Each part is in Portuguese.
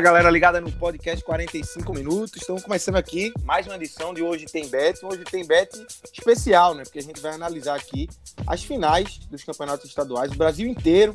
Fala galera ligada no podcast 45 minutos. Estamos começando aqui mais uma edição de Hoje Tem Bet. Hoje tem Bet especial, né? Porque a gente vai analisar aqui as finais dos campeonatos estaduais. O Brasil inteiro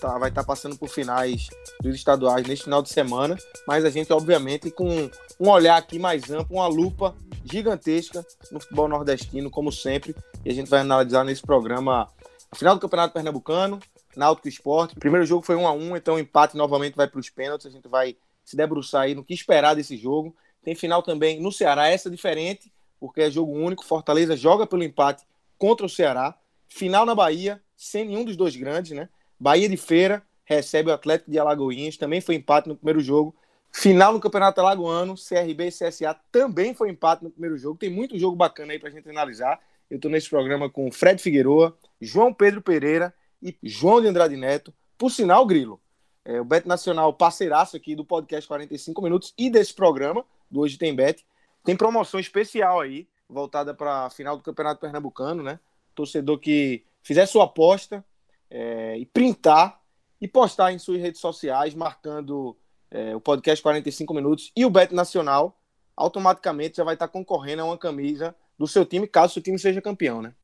tá, vai estar tá passando por finais dos estaduais neste final de semana. Mas a gente, obviamente, com um olhar aqui mais amplo, uma lupa gigantesca no futebol nordestino, como sempre. E a gente vai analisar nesse programa a final do Campeonato Pernambucano, Náutico Esporte. O primeiro jogo foi 1 a 1 então o empate novamente vai para os pênaltis. A gente vai se debruçar aí no que esperar desse jogo. Tem final também no Ceará, essa é diferente, porque é jogo único. Fortaleza joga pelo empate contra o Ceará. Final na Bahia, sem nenhum dos dois grandes, né? Bahia de Feira recebe o Atlético de Alagoinhas, também foi empate no primeiro jogo. Final no Campeonato Alagoano, CRB e CSA também foi empate no primeiro jogo. Tem muito jogo bacana aí pra gente analisar. Eu tô nesse programa com Fred Figueroa, João Pedro Pereira e João de Andrade Neto. Por sinal, Grilo, é, o Bet Nacional, parceiraço aqui do podcast 45 Minutos e desse programa, do Hoje Tem Bet, tem promoção especial aí, voltada para a final do Campeonato Pernambucano, né? Torcedor que fizer sua aposta é, e printar e postar em suas redes sociais, marcando é, o podcast 45 Minutos e o Bet Nacional, automaticamente já vai estar concorrendo a uma camisa do seu time, caso o seu time seja campeão, né?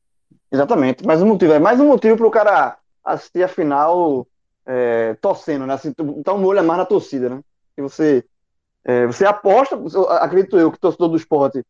Exatamente, mas um motivo, é mais um motivo para o cara assistir a final é, torcendo, né? Assim, então no olho é mais na torcida, né? E você, é, você aposta, acredito eu que o torcedor do esporte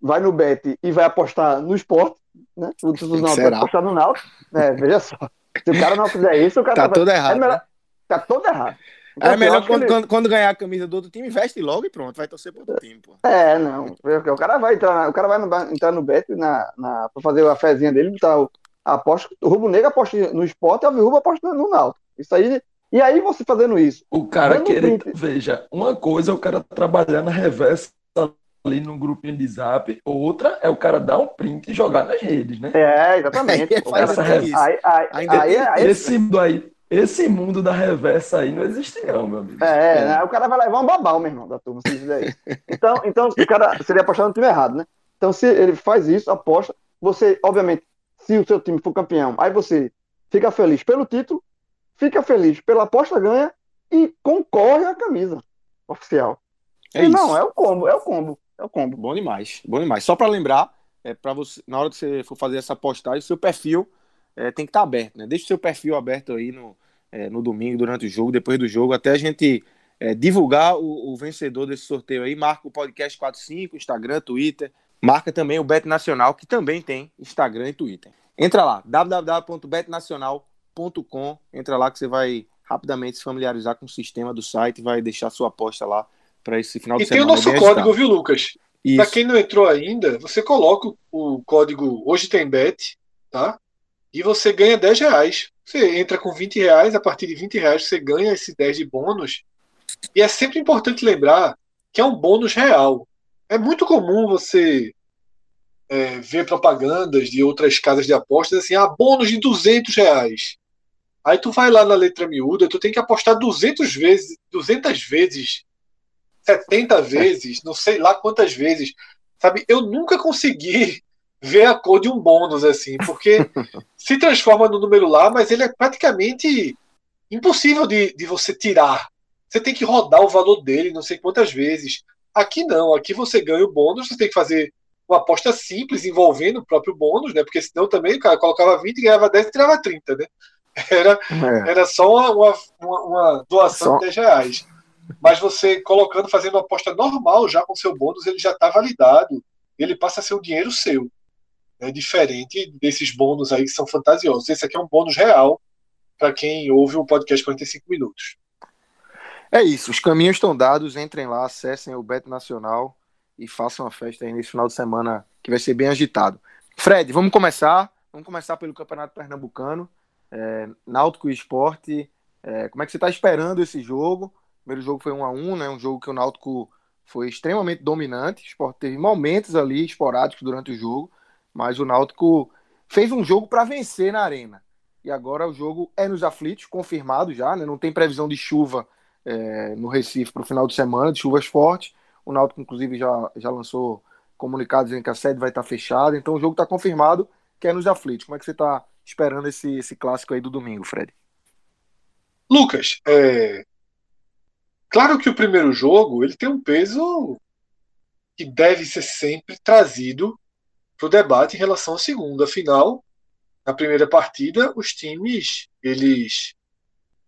vai no bet e vai apostar no esporte, né? O torcedor não vai apostar no Náutico, né? Veja só. Se o cara não fizer isso, o cara tá, todo errado. É melhor, né? Tá todo errado. Então, é melhor quando, ele... quando, quando, ganhar a camisa do outro time, veste logo e pronto, vai torcer pro outro time, pô. É, não. O cara vai entrar, o cara vai entrar no bet na, na, pra fazer a fezinha dele, botar o, aposta, o Rubro Negro aposta no esporte e a Viúva aposta no Náutico. Isso aí. E aí você fazendo isso. O cara querer. Veja, uma coisa é o cara trabalhar na reversa ali no grupinho de zap, outra é o cara dar um print e jogar nas redes, né? É, exatamente. o cara, aí, aí, aí, aí, aí, esse mundo aí, esse mundo da reversa aí não existe não, meu amigo. É, é. Né? o cara vai levar um babau, meu irmão, da turma, se isso. Então, então o cara seria apostar no time errado, né? Então, se ele faz isso, aposta, você, obviamente, se o seu time for campeão, aí você fica feliz pelo título, fica feliz pela aposta ganha e concorre à camisa oficial. É e isso. não, é o combo, é o combo, é o combo. Bom demais, bom demais. Só para lembrar, é para você na hora que você for fazer essa postagem, seu perfil é, tem que estar tá aberto, né? Deixe seu perfil aberto aí no, é, no domingo, durante o jogo, depois do jogo, até a gente é, divulgar o, o, vencedor desse sorteio aí. Marca o podcast 45, Instagram, Twitter, Marca também o Bet Nacional, que também tem Instagram e Twitter. Entra lá, www.betnacional.com. Entra lá que você vai rapidamente se familiarizar com o sistema do site vai deixar sua aposta lá para esse final de e semana. E tem o nosso código, viu, Lucas? Para quem não entrou ainda, você coloca o código Hoje Tem Bet, tá? E você ganha 10 reais. Você entra com 20 reais, a partir de 20 reais você ganha esse 10 de bônus. E é sempre importante lembrar que é um bônus real. É muito comum você é, ver propagandas de outras casas de apostas assim, ah, bônus de 200 reais. Aí tu vai lá na letra miúda, tu tem que apostar 200 vezes, 200 vezes, 70 vezes, não sei lá quantas vezes. Sabe, eu nunca consegui ver a cor de um bônus assim, porque se transforma no número lá, mas ele é praticamente impossível de, de você tirar. Você tem que rodar o valor dele não sei quantas vezes. Aqui não, aqui você ganha o bônus, você tem que fazer uma aposta simples envolvendo o próprio bônus, né? Porque senão também o cara colocava 20 ganhava 10 e tirava 30, né? Era, é. era só uma, uma, uma doação só... de 10 reais. Mas você colocando, fazendo uma aposta normal já com seu bônus, ele já está validado. Ele passa a ser um dinheiro seu. É diferente desses bônus aí que são fantasiosos. Esse aqui é um bônus real para quem ouve o podcast 45 minutos. É isso, os caminhos estão dados, entrem lá, acessem o Beto Nacional e façam a festa aí nesse final de semana que vai ser bem agitado. Fred, vamos começar. Vamos começar pelo Campeonato Pernambucano. É, Náutico e Esporte. É, como é que você está esperando esse jogo? O primeiro jogo foi um a um, né? Um jogo que o Náutico foi extremamente dominante. O Esporte teve momentos ali esporádicos durante o jogo, mas o Náutico fez um jogo para vencer na arena. E agora o jogo é nos aflitos, confirmado já, né? Não tem previsão de chuva é, no Recife para o final de semana, de chuvas fortes. O Náutico, inclusive, já, já lançou comunicados dizendo que a sede vai estar fechada. Então o jogo está confirmado que é nos aflitos. Como é que você está esperando esse, esse clássico aí do domingo, Fred? Lucas, é... claro que o primeiro jogo ele tem um peso que deve ser sempre trazido para o debate em relação ao segundo. Afinal, na primeira partida, os times eles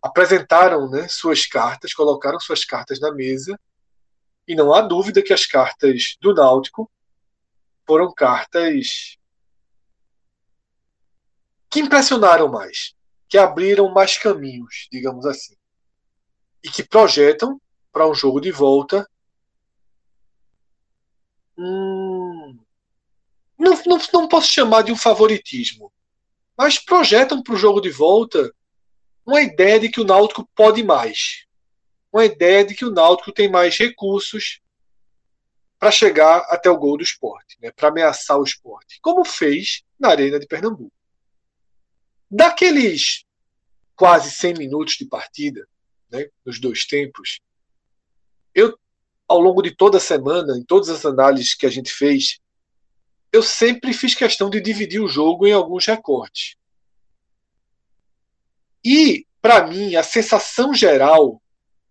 apresentaram né, suas cartas, colocaram suas cartas na mesa, e não há dúvida que as cartas do Náutico foram cartas que impressionaram mais, que abriram mais caminhos, digamos assim, e que projetam para um jogo de volta. Hum, não, não, não posso chamar de um favoritismo, mas projetam para o jogo de volta uma ideia de que o Náutico pode mais. Uma ideia de que o Náutico tem mais recursos para chegar até o gol do esporte, né, para ameaçar o esporte, como fez na Arena de Pernambuco. Daqueles quase 100 minutos de partida, né, nos dois tempos, eu, ao longo de toda a semana, em todas as análises que a gente fez, eu sempre fiz questão de dividir o jogo em alguns recortes. E, para mim, a sensação geral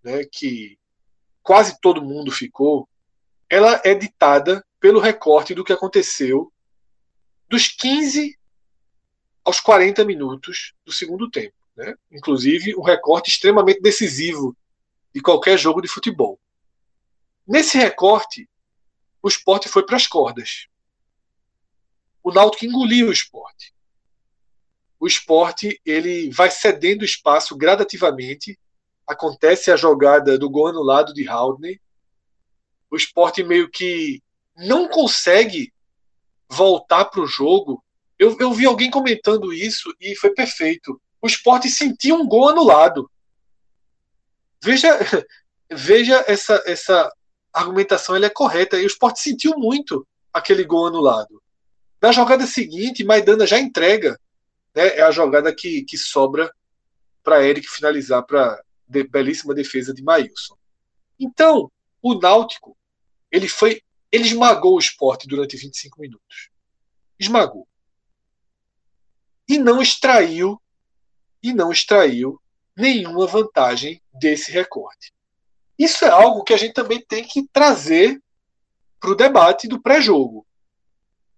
né, que quase todo mundo ficou, ela é ditada pelo recorte do que aconteceu dos 15 aos 40 minutos do segundo tempo. Né? Inclusive, um recorte extremamente decisivo de qualquer jogo de futebol. Nesse recorte, o esporte foi para as cordas. O Náutico engoliu o esporte o esporte ele vai cedendo espaço gradativamente. Acontece a jogada do gol anulado de Haldney. O esporte meio que não consegue voltar para o jogo. Eu, eu vi alguém comentando isso e foi perfeito. O esporte sentiu um gol anulado. Veja, veja essa, essa argumentação, ela é correta. E o esporte sentiu muito aquele gol anulado. Na jogada seguinte, Maidana já entrega né, é a jogada que, que sobra para Eric finalizar para de, belíssima defesa de Maílson. Então, o Náutico, ele foi, ele esmagou o esporte durante 25 minutos. Esmagou. E não extraiu e não extraiu nenhuma vantagem desse recorte. Isso é algo que a gente também tem que trazer para o debate do pré-jogo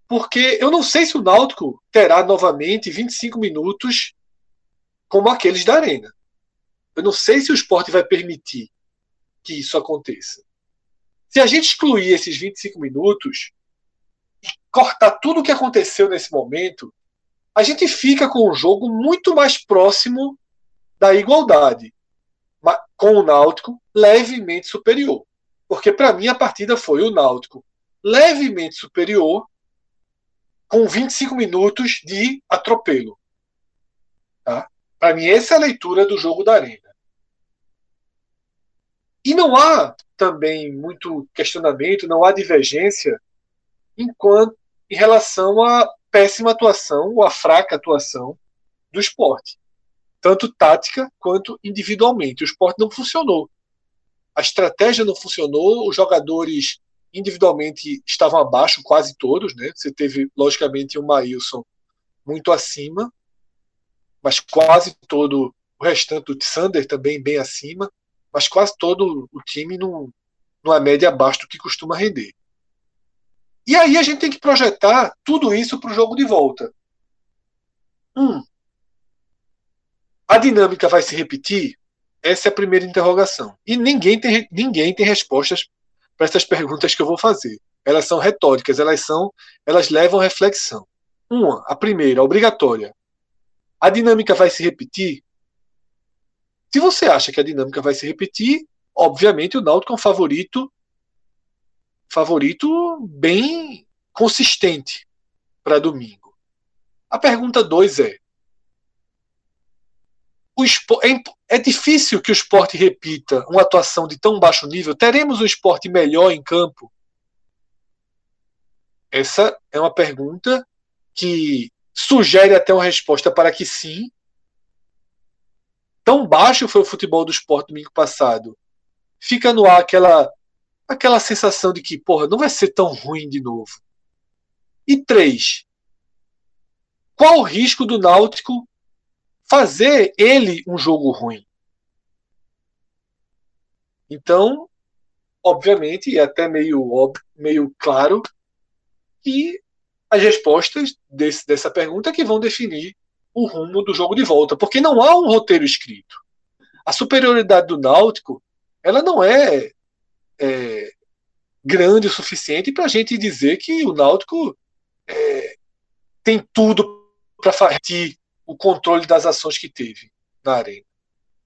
porque eu não sei se o Náutico terá novamente 25 minutos como aqueles da Arena. Eu não sei se o esporte vai permitir que isso aconteça. Se a gente excluir esses 25 minutos e cortar tudo o que aconteceu nesse momento, a gente fica com um jogo muito mais próximo da igualdade, com o Náutico levemente superior. Porque para mim a partida foi o Náutico levemente superior com 25 minutos de atropelo. Tá? Para mim, essa é a leitura do jogo da Arena. E não há também muito questionamento, não há divergência enquanto, em relação à péssima atuação ou à fraca atuação do esporte. Tanto tática quanto individualmente. O esporte não funcionou. A estratégia não funcionou, os jogadores individualmente estavam abaixo, quase todos, né? Você teve, logicamente, o Maílson muito acima, mas quase todo o restante do Sander também bem acima, mas quase todo o time num, numa média abaixo do que costuma render. E aí a gente tem que projetar tudo isso para o jogo de volta. Hum, a dinâmica vai se repetir? Essa é a primeira interrogação. E ninguém tem, ninguém tem respostas para essas perguntas que eu vou fazer. Elas são retóricas, elas são, elas levam reflexão. Uma, a primeira, obrigatória. A dinâmica vai se repetir? Se você acha que a dinâmica vai se repetir, obviamente o Náutico é um favorito favorito bem consistente para domingo. A pergunta 2 é, é, é difícil que o esporte repita uma atuação de tão baixo nível? Teremos um esporte melhor em campo? Essa é uma pergunta que sugere até uma resposta para que sim. Tão baixo foi o futebol do esporte domingo passado. Fica no ar aquela, aquela sensação de que, porra, não vai ser tão ruim de novo. E três, qual o risco do Náutico fazer ele um jogo ruim? Então, obviamente, e até meio, óbvio, meio claro, que as respostas desse, dessa pergunta é que vão definir o rumo do jogo de volta, porque não há um roteiro escrito. A superioridade do Náutico ela não é, é grande o suficiente para a gente dizer que o Náutico é, tem tudo para fazer o controle das ações que teve na arena.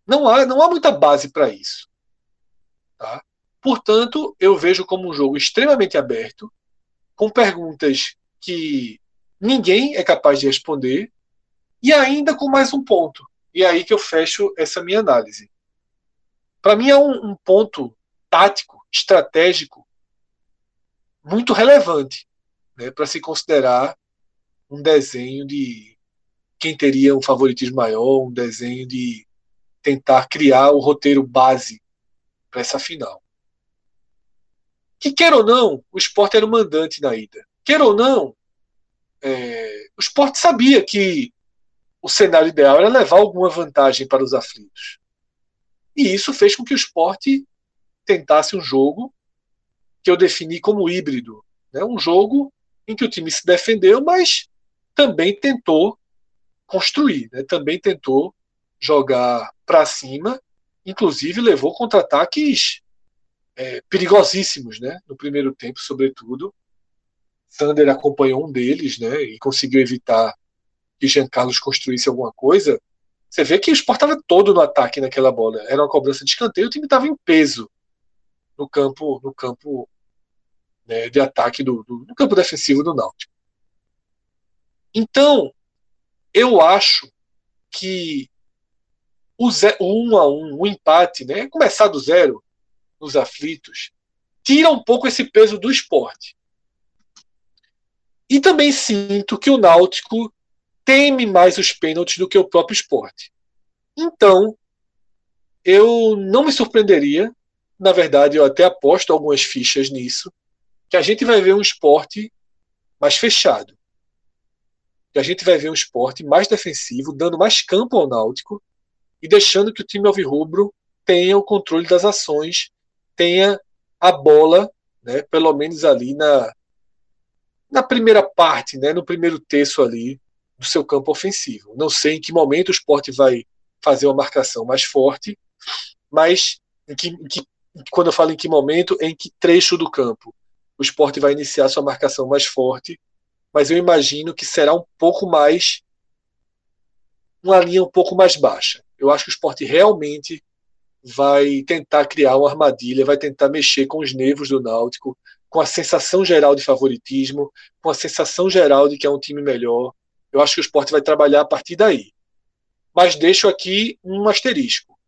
Não há, não há muita base para isso. Tá? Portanto, eu vejo como um jogo extremamente aberto, com perguntas que ninguém é capaz de responder, e ainda com mais um ponto. E é aí que eu fecho essa minha análise. Para mim é um, um ponto tático, estratégico, muito relevante né, para se considerar um desenho de quem teria um favoritismo maior, um desenho de tentar criar o roteiro base para essa final. Que quer ou não, o esporte era o mandante na ida. Quer ou não, é, o esporte sabia que o cenário ideal era levar alguma vantagem para os aflitos. E isso fez com que o esporte tentasse um jogo que eu defini como híbrido. Né? Um jogo em que o time se defendeu, mas também tentou construir, né? também tentou jogar para cima, inclusive levou contra-ataques é, perigosíssimos né? no primeiro tempo, sobretudo. Sander acompanhou um deles né? e conseguiu evitar que Jean Carlos construísse alguma coisa, você vê que o Sport estava todo no ataque naquela bola. Era uma cobrança de escanteio, o time estava em peso no campo, no campo né, de ataque do, do, no campo defensivo do Náutico. Então, eu acho que o, zero, o um a um, o empate, né, começar do zero nos aflitos, tira um pouco esse peso do esporte. E também sinto que o Náutico teme mais os pênaltis do que o próprio esporte. Então, eu não me surpreenderia, na verdade, eu até aposto algumas fichas nisso, que a gente vai ver um esporte mais fechado. A gente vai ver um esporte mais defensivo, dando mais campo ao Náutico e deixando que o time alvirrubro tenha o controle das ações, tenha a bola, né, pelo menos ali na, na primeira parte, né, no primeiro terço ali, do seu campo ofensivo. Não sei em que momento o esporte vai fazer uma marcação mais forte, mas em que, em que, quando eu falo em que momento, em que trecho do campo o esporte vai iniciar sua marcação mais forte, mas eu imagino que será um pouco mais uma linha um pouco mais baixa. Eu acho que o esporte realmente vai tentar criar uma armadilha, vai tentar mexer com os nervos do Náutico, com a sensação geral de favoritismo, com a sensação geral de que é um time melhor, eu acho que o esporte vai trabalhar a partir daí. Mas deixo aqui um asterisco.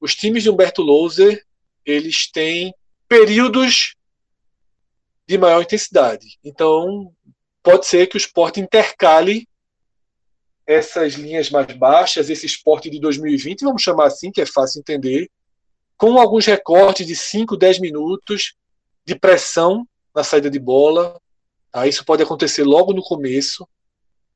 Os times de Humberto Louser, eles têm períodos de maior intensidade. Então, pode ser que o esporte intercale essas linhas mais baixas, esse esporte de 2020, vamos chamar assim, que é fácil entender, com alguns recortes de 5, 10 minutos de pressão na saída de bola. Tá? Isso pode acontecer logo no começo.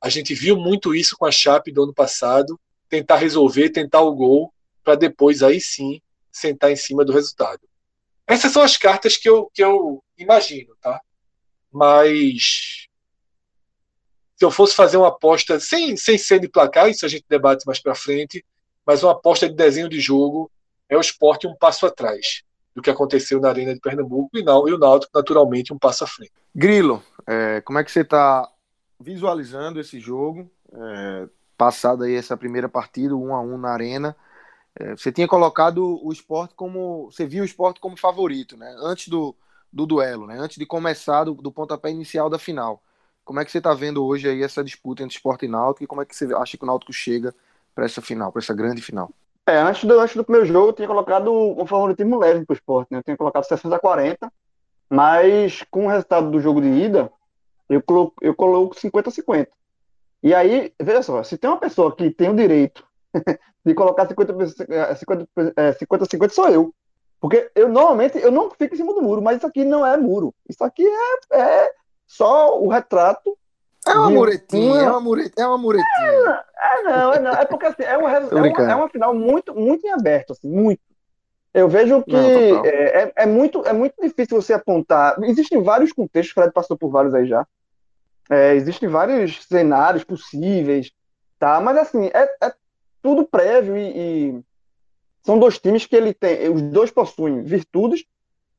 A gente viu muito isso com a Chape do ano passado, tentar resolver, tentar o gol, para depois aí sim sentar em cima do resultado. Essas são as cartas que eu, que eu imagino, tá? Mas se eu fosse fazer uma aposta sem, sem ser de placar, isso a gente debate mais para frente, mas uma aposta de desenho de jogo é o esporte um passo atrás do que aconteceu na Arena de Pernambuco e, não, e o Náutico, naturalmente, um passo à frente. Grilo, é, como é que você está visualizando esse jogo, é, passada aí essa primeira partida, um a um na arena, É, você tinha colocado o esporte como. Você viu o esporte como favorito, né? Antes do, do duelo, né? Antes de começar do, do pontapé inicial da final. Como é que você está vendo hoje aí essa disputa entre esporte e náutico e como é que você acha que o náutico chega para essa final, para essa grande final? É, antes do, antes do primeiro jogo, eu tinha colocado um favoritismo leve para o esporte, né? Eu tinha colocado 60 a 40, mas com o resultado do jogo de ida, eu coloco, eu coloco 50 a 50. E aí, veja só, se tem uma pessoa que tem o direito de colocar 50 a 50, 50, 50 sou eu. Porque eu normalmente eu não fico em cima do muro, mas isso aqui não é muro. Isso aqui é, é só o retrato é uma muretinha, é uma muretinha. É, uma muretinha. É, é, não, é não. É porque assim, é, um, é, uma, é uma final muito, muito em aberto, assim, muito. Eu vejo que não, é, é, é, muito, é muito difícil você apontar. Existem vários contextos, o Fred passou por vários aí já. É, existem vários cenários possíveis, tá? Mas assim, é, é tudo prévio e, e, são dois times que ele tem, os dois possuem virtudes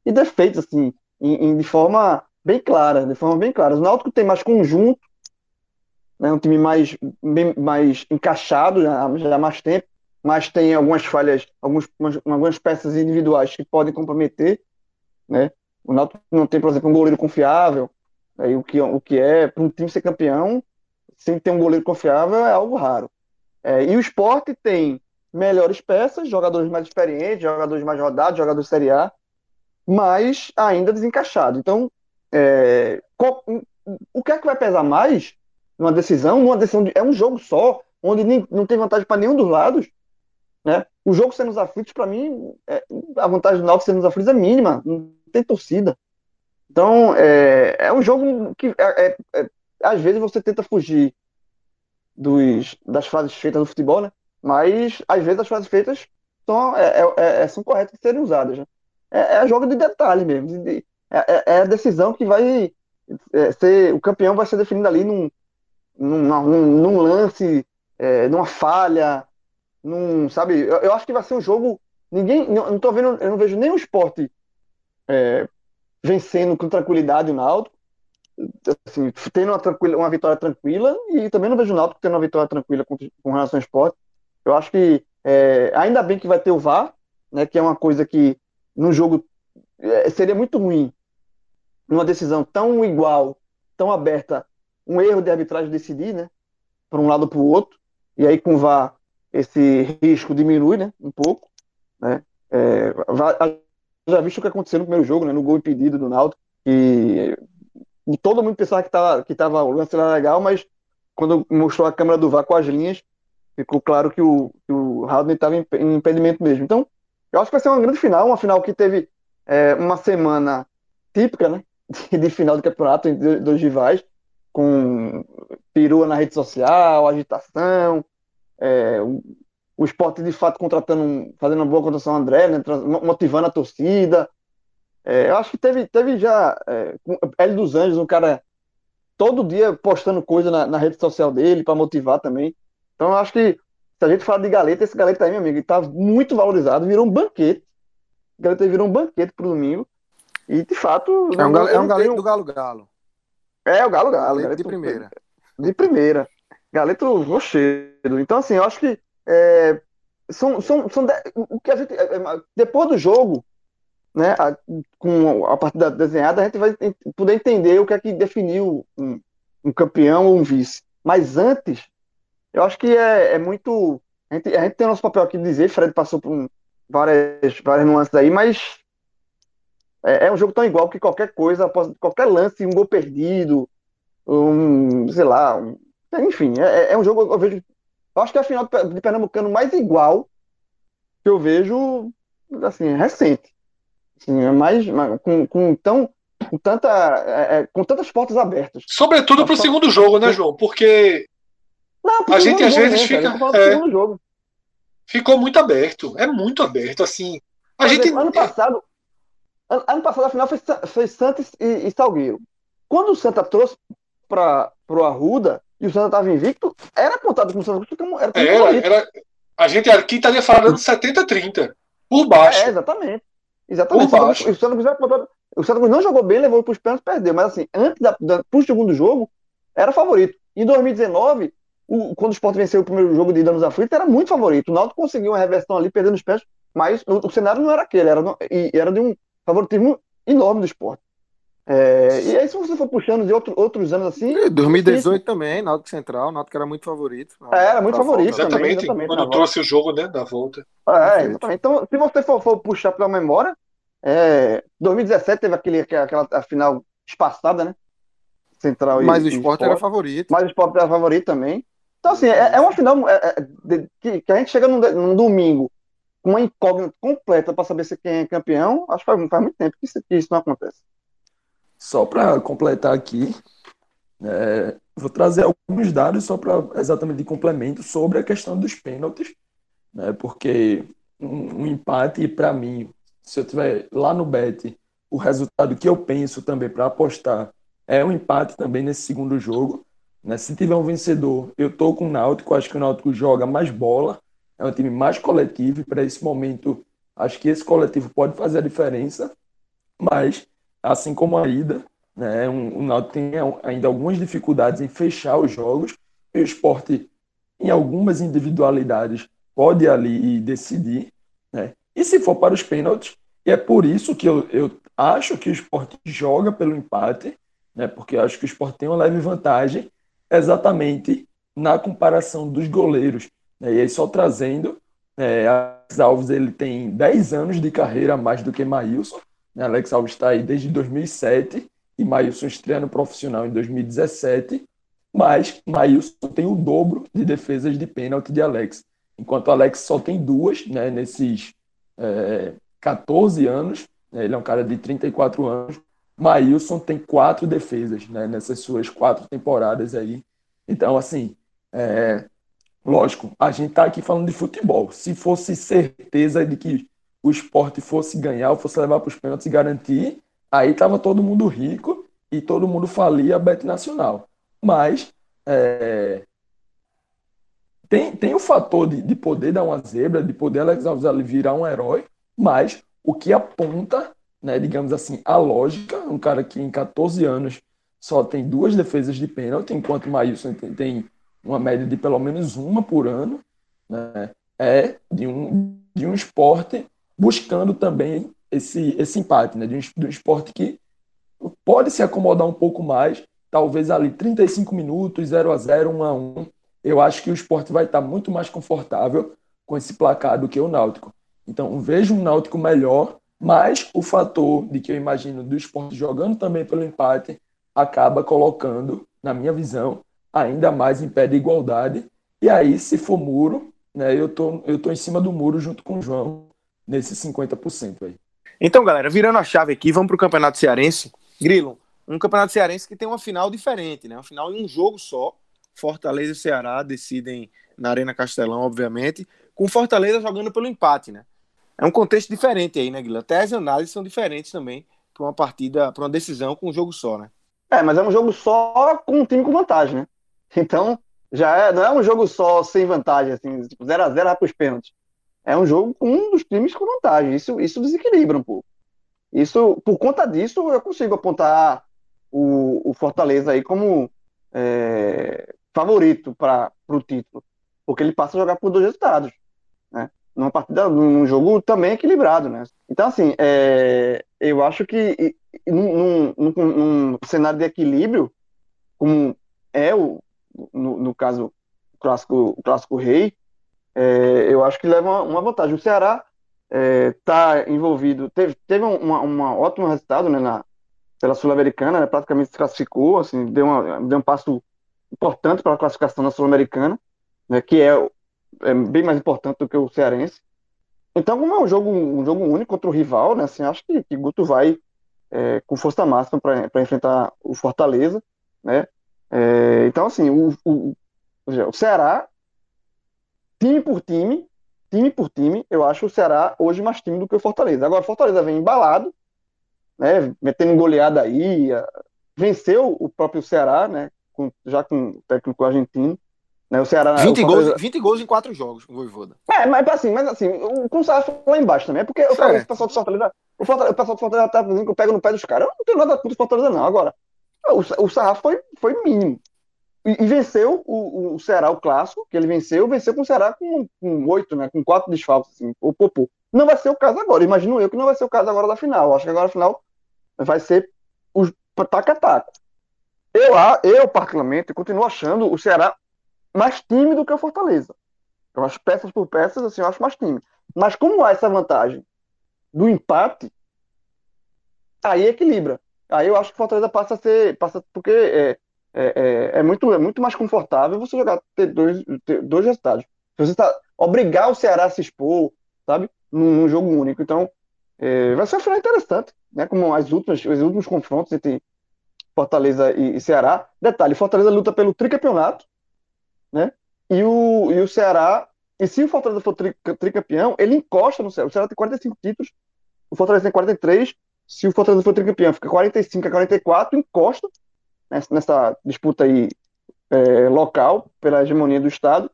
e defeitos, assim, em, em, de forma bem clara, de forma bem clara. O Náutico tem mais conjunto, né, um time mais, bem, mais encaixado já, já há mais tempo, mas tem algumas falhas, alguns, algumas peças individuais que podem comprometer. Né? O Náutico não tem, por exemplo, um goleiro confiável, aí o, que, o que é, para um time ser campeão, sem ter um goleiro confiável é algo raro. É, e o esporte tem melhores peças, jogadores mais experientes, jogadores mais rodados, jogadores Série A, mas ainda desencaixado. Então, é, qual, o que é que vai pesar mais numa decisão, numa decisão de, é um jogo só, onde nem, não tem vantagem para nenhum dos lados, né? O jogo sendo os aflitos, para mim, é, a vantagem do Náutico sendo os aflitos é mínima, não tem torcida. Então, é, é um jogo que, é, é, é, às vezes, você tenta fugir dos, das frases feitas do futebol, né? Mas, às vezes, as frases feitas são, é, é, são corretas de serem usadas. Né? É, jogo de detalhe mesmo. De, é, a decisão que vai ser. O campeão vai ser definido ali num, num, num lance, é, numa falha, num, sabe? Eu, eu, acho que vai ser um jogo. Ninguém, não, não tô vendo, eu não vejo nenhum esporte é, vencendo com tranquilidade o Náutico, assim, tendo uma, uma vitória tranquila e também não vejo o Náutico tendo uma vitória tranquila com, com relação ao esporte. Eu acho que é, ainda bem que vai ter o VAR, né, que é uma coisa que no jogo é, seria muito ruim numa decisão tão igual, tão aberta, um erro de arbitragem decidir, né? Para um lado para o outro. E aí com o VAR esse risco diminui, né? Um pouco, né? É, já visto o que aconteceu no primeiro jogo, né? No gol impedido do Náutico, e, todo mundo pensava que tava, que tava o lance era legal, mas quando mostrou a câmera do VAR com as linhas, ficou claro que o, que o estava em, em, impedimento mesmo. Então, eu acho que vai ser uma grande final, uma final que teve é, uma semana típica, né? De, de final do campeonato entre dois rivais com perua na rede social, agitação, é, o, o esporte de fato contratando, fazendo uma boa contratação André, né, motivando a torcida. É, eu acho que teve, teve já é, L dos Anjos, um cara todo dia postando coisa na, na rede social dele para motivar também. Então eu acho que se a gente falar de Galeta, esse Galeta aí, meu amigo, está muito valorizado, virou um banquete. O Galeta virou um banquete pro domingo. E de fato. É um, é um Galeta do Galo Galo. É, o Galo Galo. Galeto, de primeira. De primeira. Galeto rochedo. Então, assim, eu acho que é, são, são, são de, o que a gente. É, é, depois do jogo, né, a, com a partida desenhada, a gente vai poder entender o que é que definiu um, um campeão ou um vice. Mas antes, eu acho que é, é muito. A gente, a gente, tem o nosso papel aqui de dizer, Fred passou por um, várias, várias nuances aí, mas é, é, um jogo tão igual que qualquer coisa, qualquer lance, um gol perdido, um, sei lá, um, enfim, é, é, um jogo eu vejo. Eu acho que é a final de Pernambucano mais igual que eu vejo, assim, recente. Assim, é mais, com, com tão com, tanta, é, é com tantas portas abertas. Sobretudo para o segundo jogo, né, João? Porque Não, a gente às vezes né, fica. É, ficou muito aberto, é muito aberto, assim. A gente... Ano passado, Ano passado a final foi, foi Santos e, e Salgueiro. Quando o Santa trouxe para o Arruda e o Santa estava invicto, era contado com o Santa como era, era, era, A gente aqui estaria falando 70-30. Por baixo. É, exatamente. Exatamente. Por baixo. O Santa Cruz, o Santa Cruz não jogou bem, levou para os pênaltis perdeu. Mas assim, antes da, da, pro segundo jogo, era favorito. Em 2019, o, quando o Sport venceu o primeiro jogo de Danos Aflitos, era muito favorito. O Náutico conseguiu uma reversão ali, perdendo os pés, mas o, o cenário não era aquele, era, e, era de um favoritismo enorme do Sport. É, e aí, se você for puxando de outro, outros anos assim. 2018 também, Náutico Central, Náutico era muito favorito. É, era muito favorito. Volta. Também, exatamente, exatamente, quando trouxe o jogo né, da volta. É, exatamente. Então, se você for, for puxar pela memória, é, 2017 teve aquele, aquela a final espaçada, né? Central Mas e, o esporte era favorito. Mas o esporte era favorito também. Então, assim, é, é uma final é, é, de, que, que, a gente chega num, num domingo uma incógnita completa para saber se quem é campeão. Acho que faz, faz muito tempo que isso, que isso não acontece. Só para completar aqui, é, vou trazer alguns dados só para exatamente de complemento sobre a questão dos pênaltis, né, porque um, um empate, para mim, se eu tiver lá no bet, o resultado que eu penso também para apostar é um empate também nesse segundo jogo. Né? Se tiver um vencedor, eu tô com o Náutico, acho que o Náutico joga mais bola, é um time mais coletivo, e para esse momento, acho que esse coletivo pode fazer a diferença, mas assim como a ida, né, um, o Náutico tem ainda algumas dificuldades em fechar os jogos, e o esporte, em algumas individualidades, pode ali decidir. Né? E se for para os pênaltis, e é por isso que eu, eu acho que o esporte joga pelo empate, né, porque eu acho que o esporte tem uma leve vantagem, exatamente na comparação dos goleiros. Né, e aí, só trazendo, é, Alex Alves ele tem 10 anos de carreira a mais do que Maílson, né? Alex Alves está aí desde 2007 e Maílson estreando profissional em 2017. Mas Maílson tem o dobro de defesas de pênalti de Alex. Enquanto Alex só tem duas né, nesses é, 14 anos. Né, ele é um cara de 34 anos. Maílson tem quatro defesas né, nessas suas quatro temporadas aí. Então, assim, é, lógico, a gente está aqui falando de futebol. Se fosse certeza de que o esporte fosse ganhar, ou fosse levar para os pênaltis e garantir, aí tava todo mundo rico e todo mundo falia a Bet Nacional. Mas é, tem, tem o fator de, de poder dar uma zebra, de poder Alex Alves ali virar um herói, mas o que aponta, né, digamos assim, a lógica, um cara que em 14 anos só tem duas defesas de pênalti, enquanto o Maílson tem, tem uma média de pelo menos uma por ano, né, é de um, de um esporte buscando também esse, esse empate, né? De um, de um esporte que pode se acomodar um pouco mais, talvez ali 35 minutos, 0 a 0 1 a 1 Eu acho que o esporte vai estar muito mais confortável com esse placar do que o Náutico. Então, vejo um Náutico melhor, mas o fator de que eu imagino do esporte jogando também pelo empate acaba colocando, na minha visão, ainda mais em pé de igualdade. E aí, se for muro, né, eu tô, eu tô em cima do muro junto com o João, nesses 50% aí. Então, galera, virando a chave aqui, vamos para o Campeonato Cearense. Grilo, um Campeonato Cearense que tem uma final diferente, né? Uma final em um jogo só. Fortaleza e Ceará decidem na Arena Castelão, obviamente, com Fortaleza jogando pelo empate, né? É um contexto diferente aí, né, Guilherme? Até as análises são diferentes também para uma partida, para uma decisão com um jogo só, né? É, mas é um jogo só com um time com vantagem, né? Então, já é, não é um jogo só sem vantagem, assim, 0x0 tipo, para os pênaltis é um jogo com um dos times com vantagem. Isso, isso desequilibra um pouco. Isso, por conta disso, eu consigo apontar o, o Fortaleza aí como é, favorito para o título, porque ele passa a jogar por dois resultados, né? Numa partida, num jogo também equilibrado, né? Então, assim, é, eu acho que num, num, num, cenário de equilíbrio, como é o, no, no caso, o clássico, o clássico rei, é, eu acho que leva uma, vantagem. O Ceará está é, envolvido, teve, teve uma, uma ótimo resultado né, na, pela Sul-Americana, né, praticamente se classificou, assim, deu, uma, deu um passo importante para a classificação na Sul-Americana, né, que é, é, bem mais importante do que o Cearense. Então, como é um jogo, um jogo único contra o rival, né, assim, acho que, que Guto vai é, com força máxima para enfrentar o Fortaleza. Né? É, então, assim, o, o, o Ceará time por time, time por time, eu acho o Ceará hoje mais time do que o Fortaleza. Agora, o Fortaleza vem embalado, né, metendo goleada aí, venceu o próprio Ceará, né, com, já com o técnico argentino. Né, o Ceará, 20, o gols, 20 gols em 4 jogos, o Voivoda. É, mas assim, mas assim, o, foi lá embaixo também, é porque o, Fortaleza, o pessoal do Fortaleza, o, Fortaleza, o pessoal do Fortaleza tá dizendo que eu pego no pé dos caras. Eu não tenho nada contra o Fortaleza, não. Agora, o, o Sarrafo foi, foi mínimo. e, e venceu o, o Ceará, o clássico, que ele venceu, venceu com o Ceará com, com oito, né? Com quatro desfalques, assim, o Popô. Não vai ser o caso agora, imagino eu que não vai ser o caso agora da final. Acho que agora a final vai ser o taca-taca. Eu, eu, particularmente, continuo achando o Ceará mais tímido que o Fortaleza. Eu acho peças por peças, assim, eu acho mais tímido. Mas como há essa vantagem do empate, aí equilibra. Aí eu acho que Fortaleza passa a ser. Passa, porque é, é, é, é muito, é muito mais confortável você jogar ter dois, ter dois resultados. Você está obrigar o Ceará a se expor, sabe? Num, num jogo único. Então, é, vai ser uma final interessante, né? Como as últimas, os últimos confrontos entre Fortaleza e, e Ceará. Detalhe, Fortaleza luta pelo tricampeonato, né? E o, e o Ceará, e se o Fortaleza for tri, tricampeão, ele encosta no Ceará. O Ceará tem 45 títulos, o Fortaleza tem 43. Se o Fortaleza for tricampeão, fica 45 a 44, encosta nessa, nessa disputa aí é, local, pela hegemonia do Estado.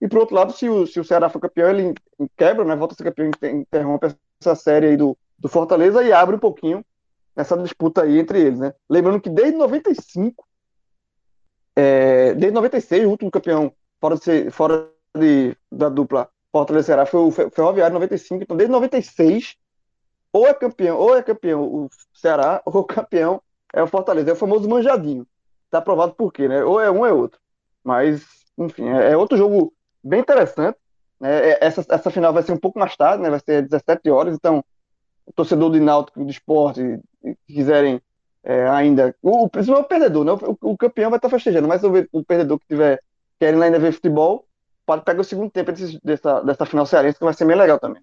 E, por outro lado, se o, se o Ceará for campeão, ele quebra, né? Volta a ser campeão, interrompe essa série aí do, do Fortaleza e abre um pouquinho nessa disputa aí entre eles, né? Lembrando que desde 95, é, desde 96, o último campeão fora, de fora de, da dupla Fortaleza Ceará foi o Ferroviário 95, então desde 96 ou é campeão, ou é campeão o Ceará, ou campeão é o Fortaleza, é o famoso manjadinho. Tá provado por quê, né? Ou é um é outro. Mas, enfim, é, é outro jogo bem interessante. Né? É, essa, essa final vai ser um pouco mais tarde, né? Vai ser 17 horas, então o torcedor do Náutico do esporte quiserem é, ainda. O, principalmente o perdedor, né? O, o, campeão vai estar festejando, mas o, o perdedor que tiver querendo ainda ver futebol, pode pegar o segundo tempo desse, dessa, dessa final cearense, que vai ser bem legal também.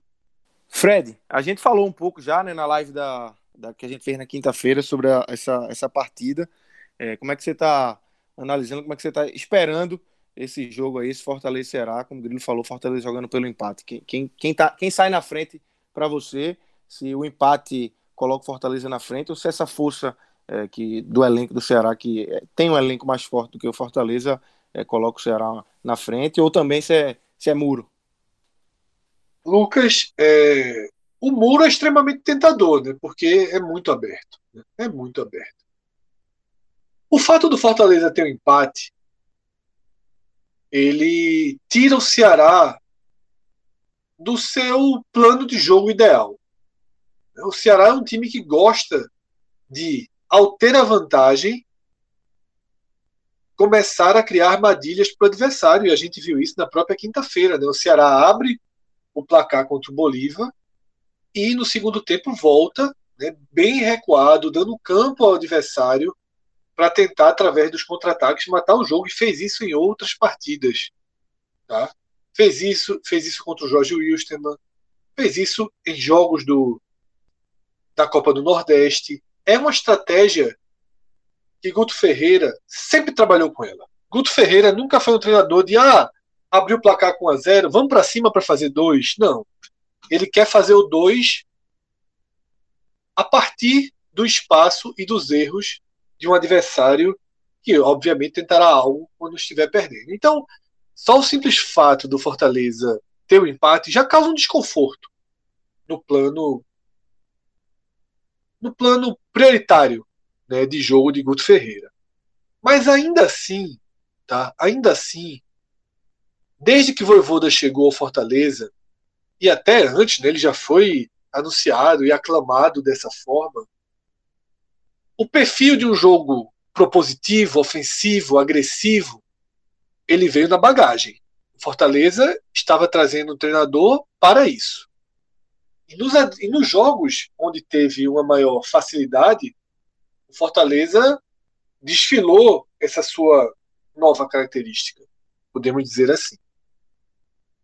Fred, a gente falou um pouco já né, na live da, da que a gente fez na quinta-feira sobre a, essa, essa partida. É, como é que você está analisando, como é que você está esperando esse jogo aí, esse Fortaleza como o Grilo falou, Fortaleza jogando pelo empate. Quem, quem, quem, tá, quem sai na frente para você, se o empate coloca o Fortaleza na frente, ou se essa força é, que do elenco do Ceará, que é, tem um elenco mais forte do que o Fortaleza, é, coloca o Ceará na frente, ou também se é, se é muro. Lucas, é, o muro é extremamente tentador, né? Porque é muito aberto. Né? É muito aberto. O fato do Fortaleza ter um empate, ele tira o Ceará do seu plano de jogo ideal. O Ceará é um time que gosta de, ao ter a vantagem, começar a criar armadilhas para o adversário. E a gente viu isso na própria quinta-feira. Né? O Ceará abre o placar contra o Bolívar e no segundo tempo volta né, bem recuado, dando campo ao adversário para tentar, através dos contra-ataques, matar o jogo e fez isso em outras partidas. Tá? Fez isso fez isso contra o Jorge Wilstermann, fez isso em jogos do, da Copa do Nordeste. É uma estratégia que Guto Ferreira sempre trabalhou com ela. Guto Ferreira nunca foi um treinador de ah, abrir o placar com a zero, vamos para cima para fazer dois. Não. Ele quer fazer o dois a partir do espaço e dos erros de um adversário que, obviamente, tentará algo quando estiver perdendo. Então, só o simples fato do Fortaleza ter o um empate já causa um desconforto no plano no plano prioritário né, de jogo de Guto Ferreira. Mas ainda assim, tá? Ainda assim, desde que Voivoda chegou ao Fortaleza e até antes, né, ele já foi anunciado e aclamado dessa forma. O perfil de um jogo propositivo, ofensivo, agressivo, ele veio na bagagem. Fortaleza estava trazendo um treinador para isso. E nos, e nos jogos onde teve uma maior facilidade, o Fortaleza desfilou essa sua nova característica, podemos dizer assim.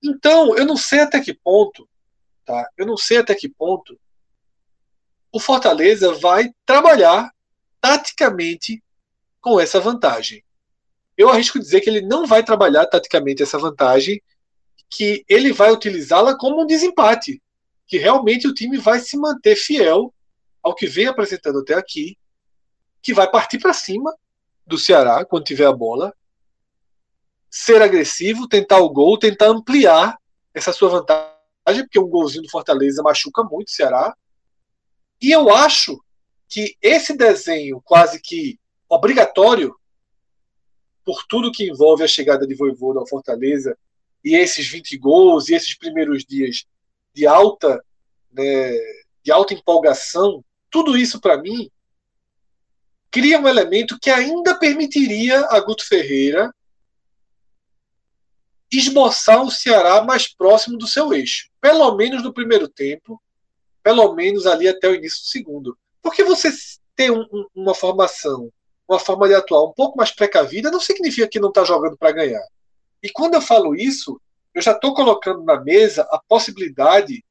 Então, eu não sei até que ponto, tá? Eu não sei até que ponto o Fortaleza vai trabalhar taticamente com essa vantagem. Eu arrisco dizer que ele não vai trabalhar taticamente essa vantagem, que ele vai utilizá-la como um desempate que realmente o time vai se manter fiel ao que vem apresentando até aqui, que vai partir para cima do Ceará quando tiver a bola, ser agressivo, tentar o gol, tentar ampliar essa sua vantagem, porque um golzinho do Fortaleza machuca muito o Ceará. E eu acho que esse desenho quase que obrigatório por tudo que envolve a chegada de Voivoda ao Fortaleza e esses 20 gols e esses primeiros dias de alta, né, de alta empolgação, tudo isso para mim cria um elemento que ainda permitiria a Guto Ferreira esboçar o Ceará mais próximo do seu eixo, pelo menos no primeiro tempo, pelo menos ali até o início do segundo. Porque você ter um, um, uma formação, uma forma de atuar um pouco mais precavida, não significa que não está jogando para ganhar. E quando eu falo isso, eu já estou colocando na mesa a possibilidade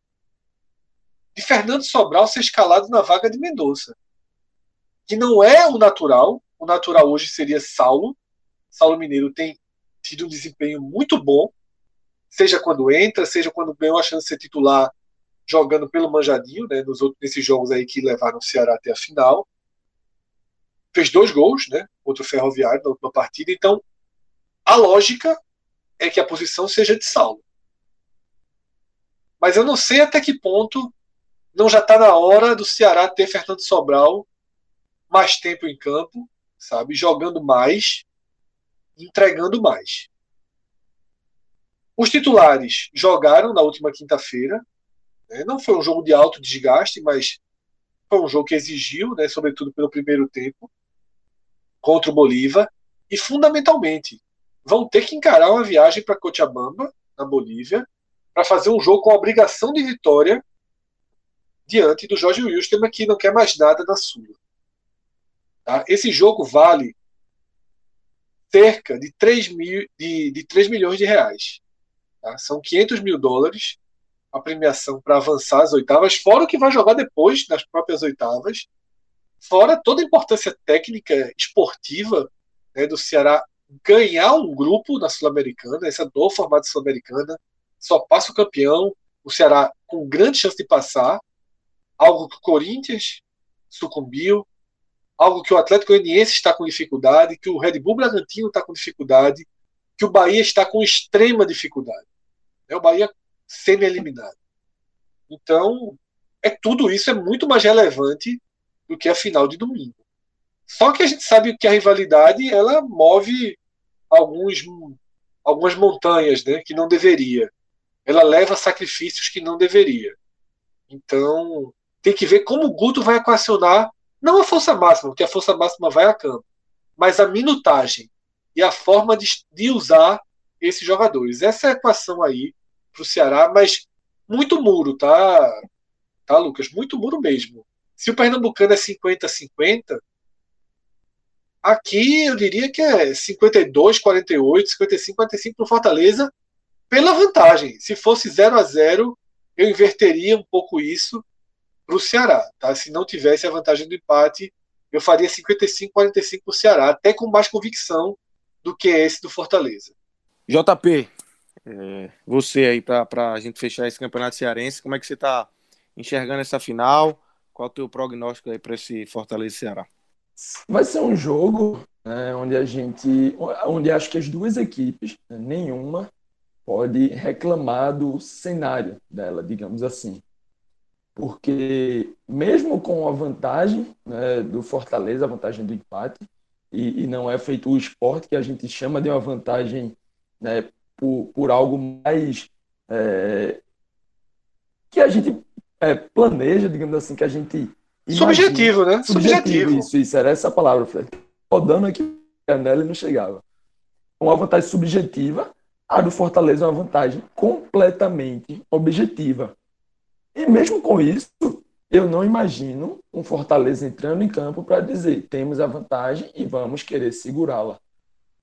de Fernando Sobral ser escalado na vaga de Mendonça. Que não é o natural. O natural hoje seria Saulo. Saulo Mineiro tem tido um desempenho muito bom, seja quando entra, seja quando ganhou a chance de ser titular jogando pelo Manjadinho, né, nos outros, nesses jogos aí que levaram o Ceará até a final. Fez dois gols, né, contra o Ferroviário na última partida. Então, a lógica é que a posição seja de Saulo. Mas eu não sei até que ponto não já está na hora do Ceará ter Fernando Sobral mais tempo em campo, sabe, jogando mais, entregando mais. Os titulares jogaram na última quinta-feira. Né? Não foi um jogo de alto desgaste, mas foi um jogo que exigiu, né, sobretudo pelo primeiro tempo, contra o Bolívar. E, fundamentalmente, vão ter que encarar uma viagem para Cochabamba, na Bolívia, para fazer um jogo com obrigação de vitória diante do Jorge Wilstermann, que não quer mais nada na Sula. Tá? Esse jogo vale cerca de 3, mil, de, de 3 milhões de reais. Tá? São 500 mil dólares a premiação para avançar as oitavas, fora o que vai jogar depois nas próprias oitavas, fora toda a importância técnica, esportiva né, do Ceará ganhar um grupo na Sul-Americana, essa é do Sul-Americana, só passa o campeão, o Ceará com grande chance de passar, algo que o Corinthians sucumbiu, algo que o Atlético Goianiense está com dificuldade, que o Red Bull Bragantino está com dificuldade, que o Bahia está com extrema dificuldade. É o Bahia semi-eliminado. Então, é tudo isso é muito mais relevante do que a final de domingo. Só que a gente sabe que a rivalidade ela move alguns, algumas montanhas, né, que não deveria. Ela leva sacrifícios que não deveria. Então, tem que ver como o Guto vai equacionar não a força máxima, porque a força máxima vai a campo, mas a minutagem e a forma de, de usar esses jogadores. Essa é a equação aí para o Ceará, mas muito muro, tá? Tá, Lucas? Muito muro mesmo. Se o Pernambucano é 50-50, aqui eu diria que é 52, 48, 55, 45 para Fortaleza, pela vantagem. Se fosse 0 a 0 eu inverteria um pouco isso para o Ceará. Tá? Se não tivesse a vantagem do empate, eu faria 55-45 para o Ceará, até com mais convicção do que esse do Fortaleza. JP, é, você aí para a gente fechar esse campeonato cearense, como é que você está enxergando essa final? Qual é o teu prognóstico aí para esse Fortaleza Ceará? Vai ser um jogo né, onde a gente, onde acho que as duas equipes, né, nenhuma pode reclamar do cenário dela, digamos assim porque mesmo com a vantagem né, do Fortaleza, a vantagem do empate, e, e, não é feito o esporte que a gente chama de uma vantagem né, por, por algo mais é, que a gente é, planeja, digamos assim, que a gente. Imagina. Subjetivo, né? Subjetivo, Subjetivo. Isso, isso, era essa palavra, Fred. Rodando aqui a nela e não chegava. Uma vantagem subjetiva, a do Fortaleza é uma vantagem completamente objetiva. E mesmo com isso, eu não imagino um Fortaleza entrando em campo para dizer temos a vantagem e vamos querer segurá-la.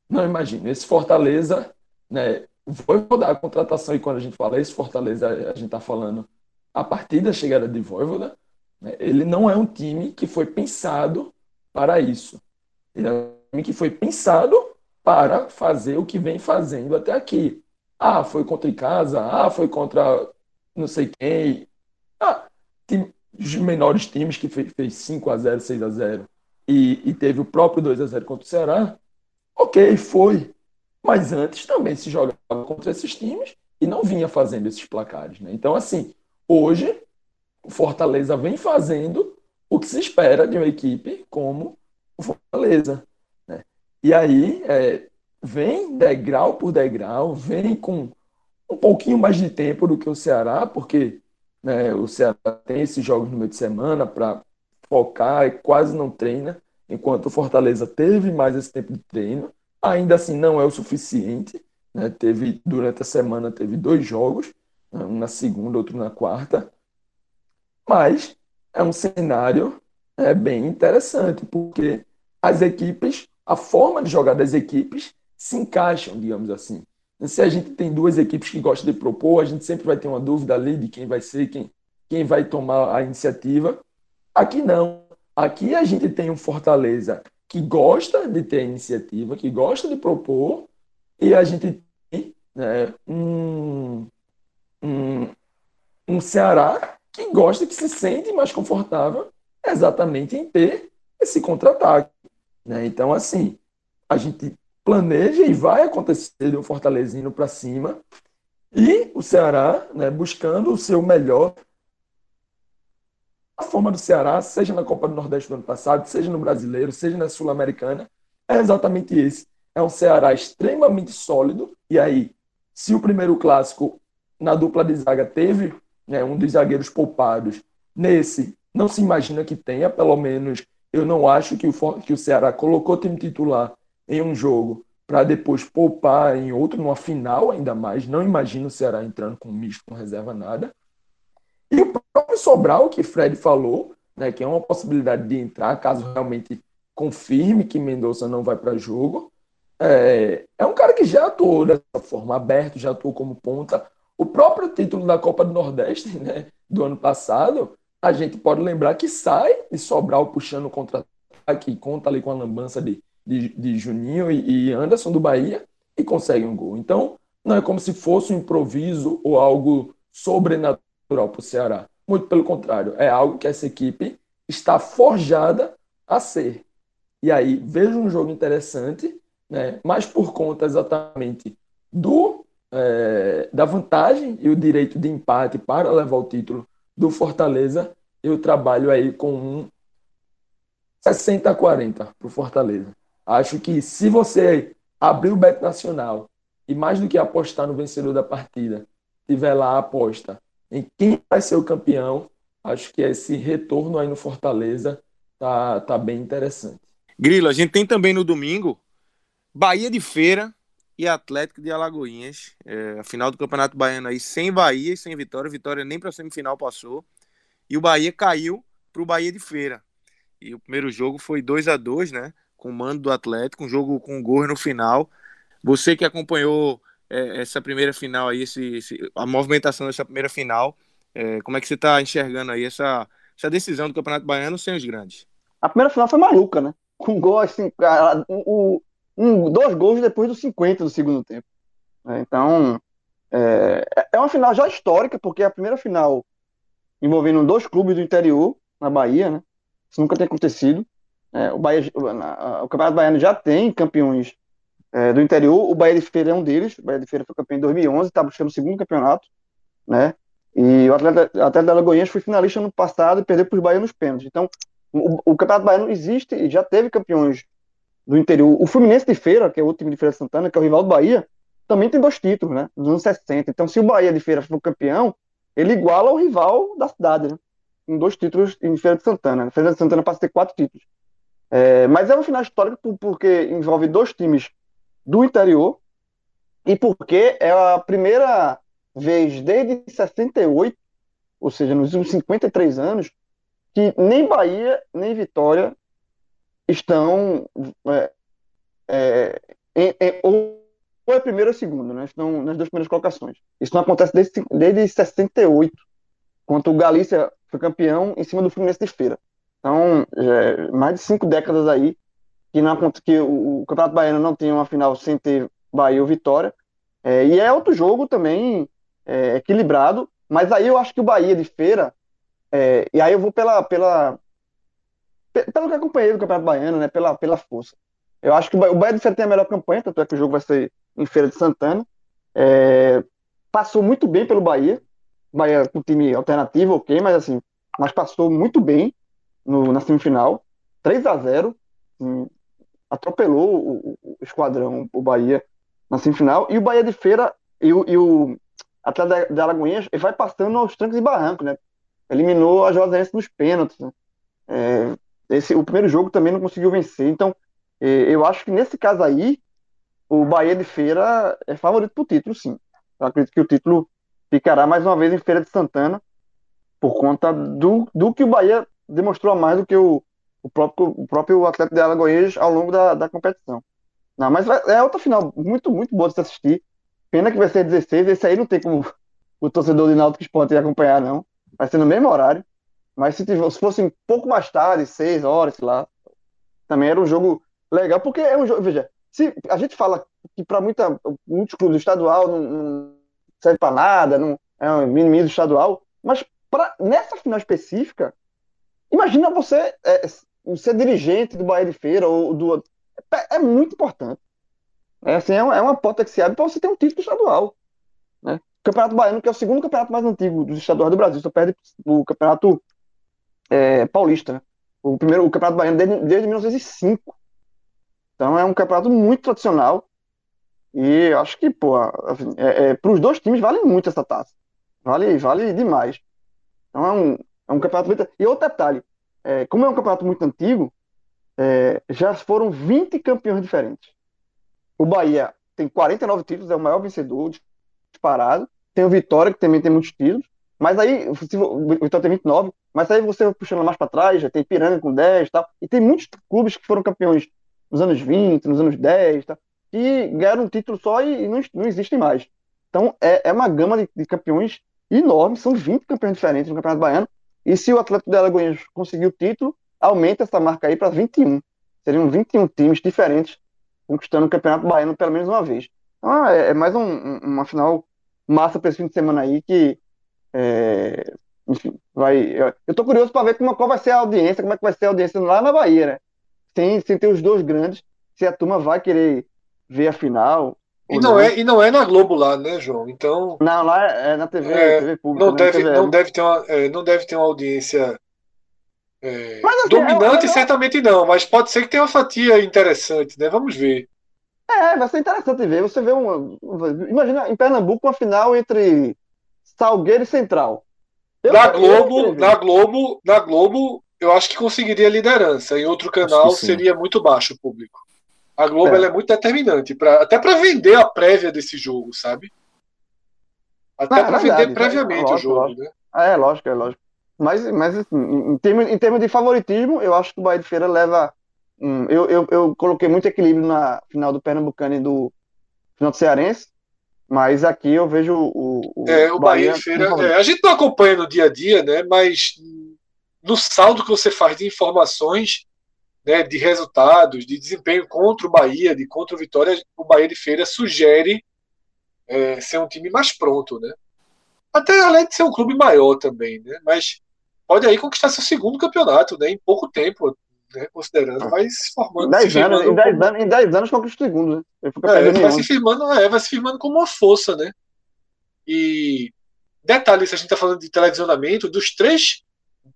Não imagino. Esse Fortaleza, né, vou rodar a contratação e quando a gente fala esse Fortaleza, a gente está falando a partir da chegada de Voivoda, né, ele não é um time que foi pensado para isso. Ele é um time que foi pensado para fazer o que vem fazendo até aqui. Ah, foi contra casa, ah, foi contra não sei quem, ah, time, os menores times que fez, fez 5 a 0 6 a 0 e, e teve o próprio 2 a 0 contra o Ceará, ok, foi. Mas antes também se jogava contra esses times e não vinha fazendo esses placares. Né? Então, assim, hoje o Fortaleza vem fazendo o que se espera de uma equipe como o Fortaleza. Né? E aí, é, vem degrau por degrau, vem com um pouquinho mais de tempo do que o Ceará, porque né, o Ceará tem esses jogos no meio de semana para focar e quase não treina, enquanto o Fortaleza teve mais esse tempo de treino. Ainda assim, não é o suficiente. Né? Teve durante a semana teve dois jogos, um na segunda, outro na quarta. Mas é um cenário é, bem interessante, porque as equipes, a forma de jogar das equipes se encaixam, digamos assim. Se a gente tem duas equipes que gostam de propor, a gente sempre vai ter uma dúvida ali de quem vai ser, quem, quem vai tomar a iniciativa. Aqui não. Aqui a gente tem um Fortaleza que gosta de ter iniciativa, que gosta de propor, e a gente tem né, um, um, um Ceará que gosta, que se sente mais confortável exatamente em ter esse contra-ataque. Né? Então, assim, a gente planeja e vai acontecer o Fortaleza indo para cima e o Ceará né, buscando o seu melhor. A forma do Ceará, seja na Copa do Nordeste do ano passado, seja no Brasileiro, seja na Sul-Americana, é exatamente esse. É um Ceará extremamente sólido. E aí, se o primeiro clássico na dupla de zaga teve né, um dos zagueiros poupados, nesse não se imagina que tenha, pelo menos eu não acho que o, que o Ceará colocou time titular em um jogo para depois poupar em outro, numa final ainda mais. Não imagino o Ceará entrando com misto, com reserva, nada. E o próprio Sobral, que Fred falou, né, que é uma possibilidade de entrar, caso realmente confirme que Mendonça não vai para jogo. É, é um cara que já atuou dessa forma, aberto, já atuou como ponta. O próprio título da Copa do Nordeste, né, do ano passado, a gente pode lembrar que sai de Sobral puxando contra-ataque, conta ali com a lambança de de, de Juninho e, e Anderson do Bahia e consegue um gol. Então, não é como se fosse um improviso ou algo sobrenatural para o Ceará. Muito pelo contrário, é algo que essa equipe está forjada a ser. E aí, vejo um jogo interessante, né, mas por conta exatamente do é, da vantagem e o direito de empate para levar o título do Fortaleza, eu trabalho aí com um 60 a 40 para o Fortaleza. Acho que se você abrir o bet nacional e mais do que apostar no vencedor da partida, tiver lá a aposta em quem vai ser o campeão, acho que esse retorno aí no Fortaleza tá, tá bem interessante. Grilo, a gente tem também no domingo Bahia de Feira e Atlético de Alagoinhas. É, a final do Campeonato Baiano aí sem Bahia e sem Vitória. Vitória nem para semifinal passou. E o Bahia caiu para o Bahia de Feira. E o primeiro jogo foi 2 a 2 né? Com o mando do Atlético, um jogo com gol no final. Você que acompanhou é, essa primeira final aí, esse, esse, a movimentação dessa primeira final, é, como é que você está enxergando aí essa, essa decisão do Campeonato Baiano sem os grandes? A primeira final foi maluca, né? Com gol assim, um, um, dois gols depois dos 50 do segundo tempo. É, então, é, é uma final já histórica, porque é a primeira final envolvendo dois clubes do interior, na Bahia, né? Isso nunca tem acontecido. É, o, Bahia, o Campeonato Baiano já tem campeões é, do interior, o Bahia de Feira é um deles, o Bahia de Feira foi campeão em 2011, está buscando o segundo campeonato, né? E o Atleta, o Atleta da Lagoinhas foi finalista no passado e perdeu para os Bahia nos pênaltis. Então, o, o, Campeonato Baiano existe e já teve campeões do interior. O Fluminense de Feira, que é o time de Feira de Santana, que é o rival do Bahia, também tem dois títulos, né? Dos anos 60. Então, se o Bahia de Feira for campeão, ele iguala o rival da cidade, né? Com dois títulos em Feira de Santana. Feira de Santana passa a ter quatro títulos. É, mas é um final histórico porque envolve dois times do interior e porque é a primeira vez desde 68, ou seja, nos últimos 53 anos, que nem Bahia nem Vitória estão é, é, em, em, ou é primeiro ou segundo, né? estão nas duas primeiras colocações. Isso não acontece desde, desde 68, quando o Galícia foi campeão em cima do Fluminense de Feira. Então, é, mais de cinco décadas aí que, não, que o, Campeonato Baiano não tem uma final sem ter Bahia ou Vitória. É, e é outro jogo também é, equilibrado, mas aí eu acho que o Bahia de Feira, é, e aí eu vou pela, pela, pelo que acompanhei do Campeonato Baiano, né, pela, pela força. Eu acho que o Bahia de Feira tem a melhor campanha, tanto é que o jogo vai ser em Feira de Santana. É, passou muito bem pelo Bahia, Bahia com time alternativo, ok, mas assim, mas passou muito bem no, na semifinal, 3 a 0 assim, atropelou o, o, esquadrão, o Bahia, na semifinal. E o Bahia de Feira e o, e o Atlético de Alagoinhas vai passando aos trancos e barrancos, né? Eliminou a Joséense nos pênaltis. Né? É, esse, o primeiro jogo também não conseguiu vencer. Então, é, eu acho que nesse caso aí, o Bahia de Feira é favorito para o título, sim. Eu acredito que o título ficará mais uma vez em Feira de Santana, por conta do, do que o Bahia demonstrou mais do que o, o, próprio, o próprio Atlético de Alagoas ao longo da, da competição. Não, mas é outra final muito, muito boa de se assistir. Pena que vai ser 16, esse aí não tem como o torcedor de Náutico Esporte acompanhar, não. Vai ser no mesmo horário. Mas se, se fosse um pouco mais tarde, 6 horas, sei lá, também era um jogo legal, porque é um jogo, veja, se a gente fala que para muitos clubes estadual não, não serve para nada, não é um minimizo estadual, mas pra, nessa final específica, imagina você é, ser dirigente do Bahia de Feira ou do é, é muito importante. É, assim, é, uma, é uma porta que se abre para você ter um título estadual. Né? O Campeonato Baiano, que é o segundo campeonato mais antigo dos estaduais do Brasil, só perde o Campeonato é, Paulista. Né? O primeiro o Campeonato Baiano desde, desde 1905. Então é um campeonato muito tradicional. E acho que, pô, é, é, para os dois times vale muito essa taça. Vale, vale demais. Então é um, é um campeonato muito. E outro detalhe: é, como é um campeonato muito antigo, é, já foram 20 campeões diferentes. O Bahia tem 49 títulos, é o maior vencedor disparado. Tem o Vitória, que também tem muitos títulos. Mas aí, o Vitória tem 29, mas aí você puxando mais para trás, já tem Piranga com 10 e tal. E tem muitos clubes que foram campeões nos anos 20, nos anos 10, tá? que ganharam um título só e, não, não existem mais. Então é, é uma gama de, de, campeões enorme, são 20 campeões diferentes no Campeonato Baiano. E se o Atlético de Alagoas conseguir o título, aumenta essa marca aí para 21. Seriam 21 times diferentes conquistando o Campeonato Baiano pelo menos uma vez. Então é, é mais um, uma final massa para esse fim de semana aí que é, enfim, vai. Eu, eu tô curioso para ver como, qual vai ser a audiência, como é que vai ser a audiência lá na Bahia, né? sem, sem ter os dois grandes, se a turma vai querer ver a final. E não, não, É, e não é na Globo lá, né, João? Então. Não, lá é, é na TV, é, TV pública. Não, né, deve, não, deve ter uma, é, não deve ter uma audiência é, assim, dominante, certamente não, mas pode ser que tenha uma fatia interessante, né? Vamos ver. É, vai ser interessante ver. Você vê uma. Imagina em Pernambuco uma final entre Salgueiro e Central. Eu, na Globo, na Globo, na Globo, eu acho que conseguiria liderança. Em outro canal seria muito baixo o público. A Globo é. é muito determinante, pra, até para vender a prévia desse jogo, sabe? Até para vender previamente é, lógico, o jogo, lógico. né? É, lógico, é lógico. Mas, mas assim, em, termos, em termos de favoritismo, eu acho que o Bahia de Feira leva. Hum, eu, eu, eu coloquei muito equilíbrio na final do Pernambucano e do final do Cearense. Mas aqui eu vejo o. o é, o Bahia, Bahia de Feira. É, a gente não acompanha no dia a dia, né? Mas no saldo que você faz de informações, né, de resultados, de desempenho contra o Bahia, de contra o Vitória, o Bahia de Feira sugere é, ser um time mais pronto, né? Até além de ser um clube maior também, né? Mas pode aí conquistar seu segundo campeonato, né? Em pouco tempo, né? Considerando, vai se formando. Dez se anos, em 10 anos, em dez anos conquista o segundo, né? É, vai se firmando, é, vai se firmando como uma força, né? E detalhe, se a gente está falando de televisionamento, dos três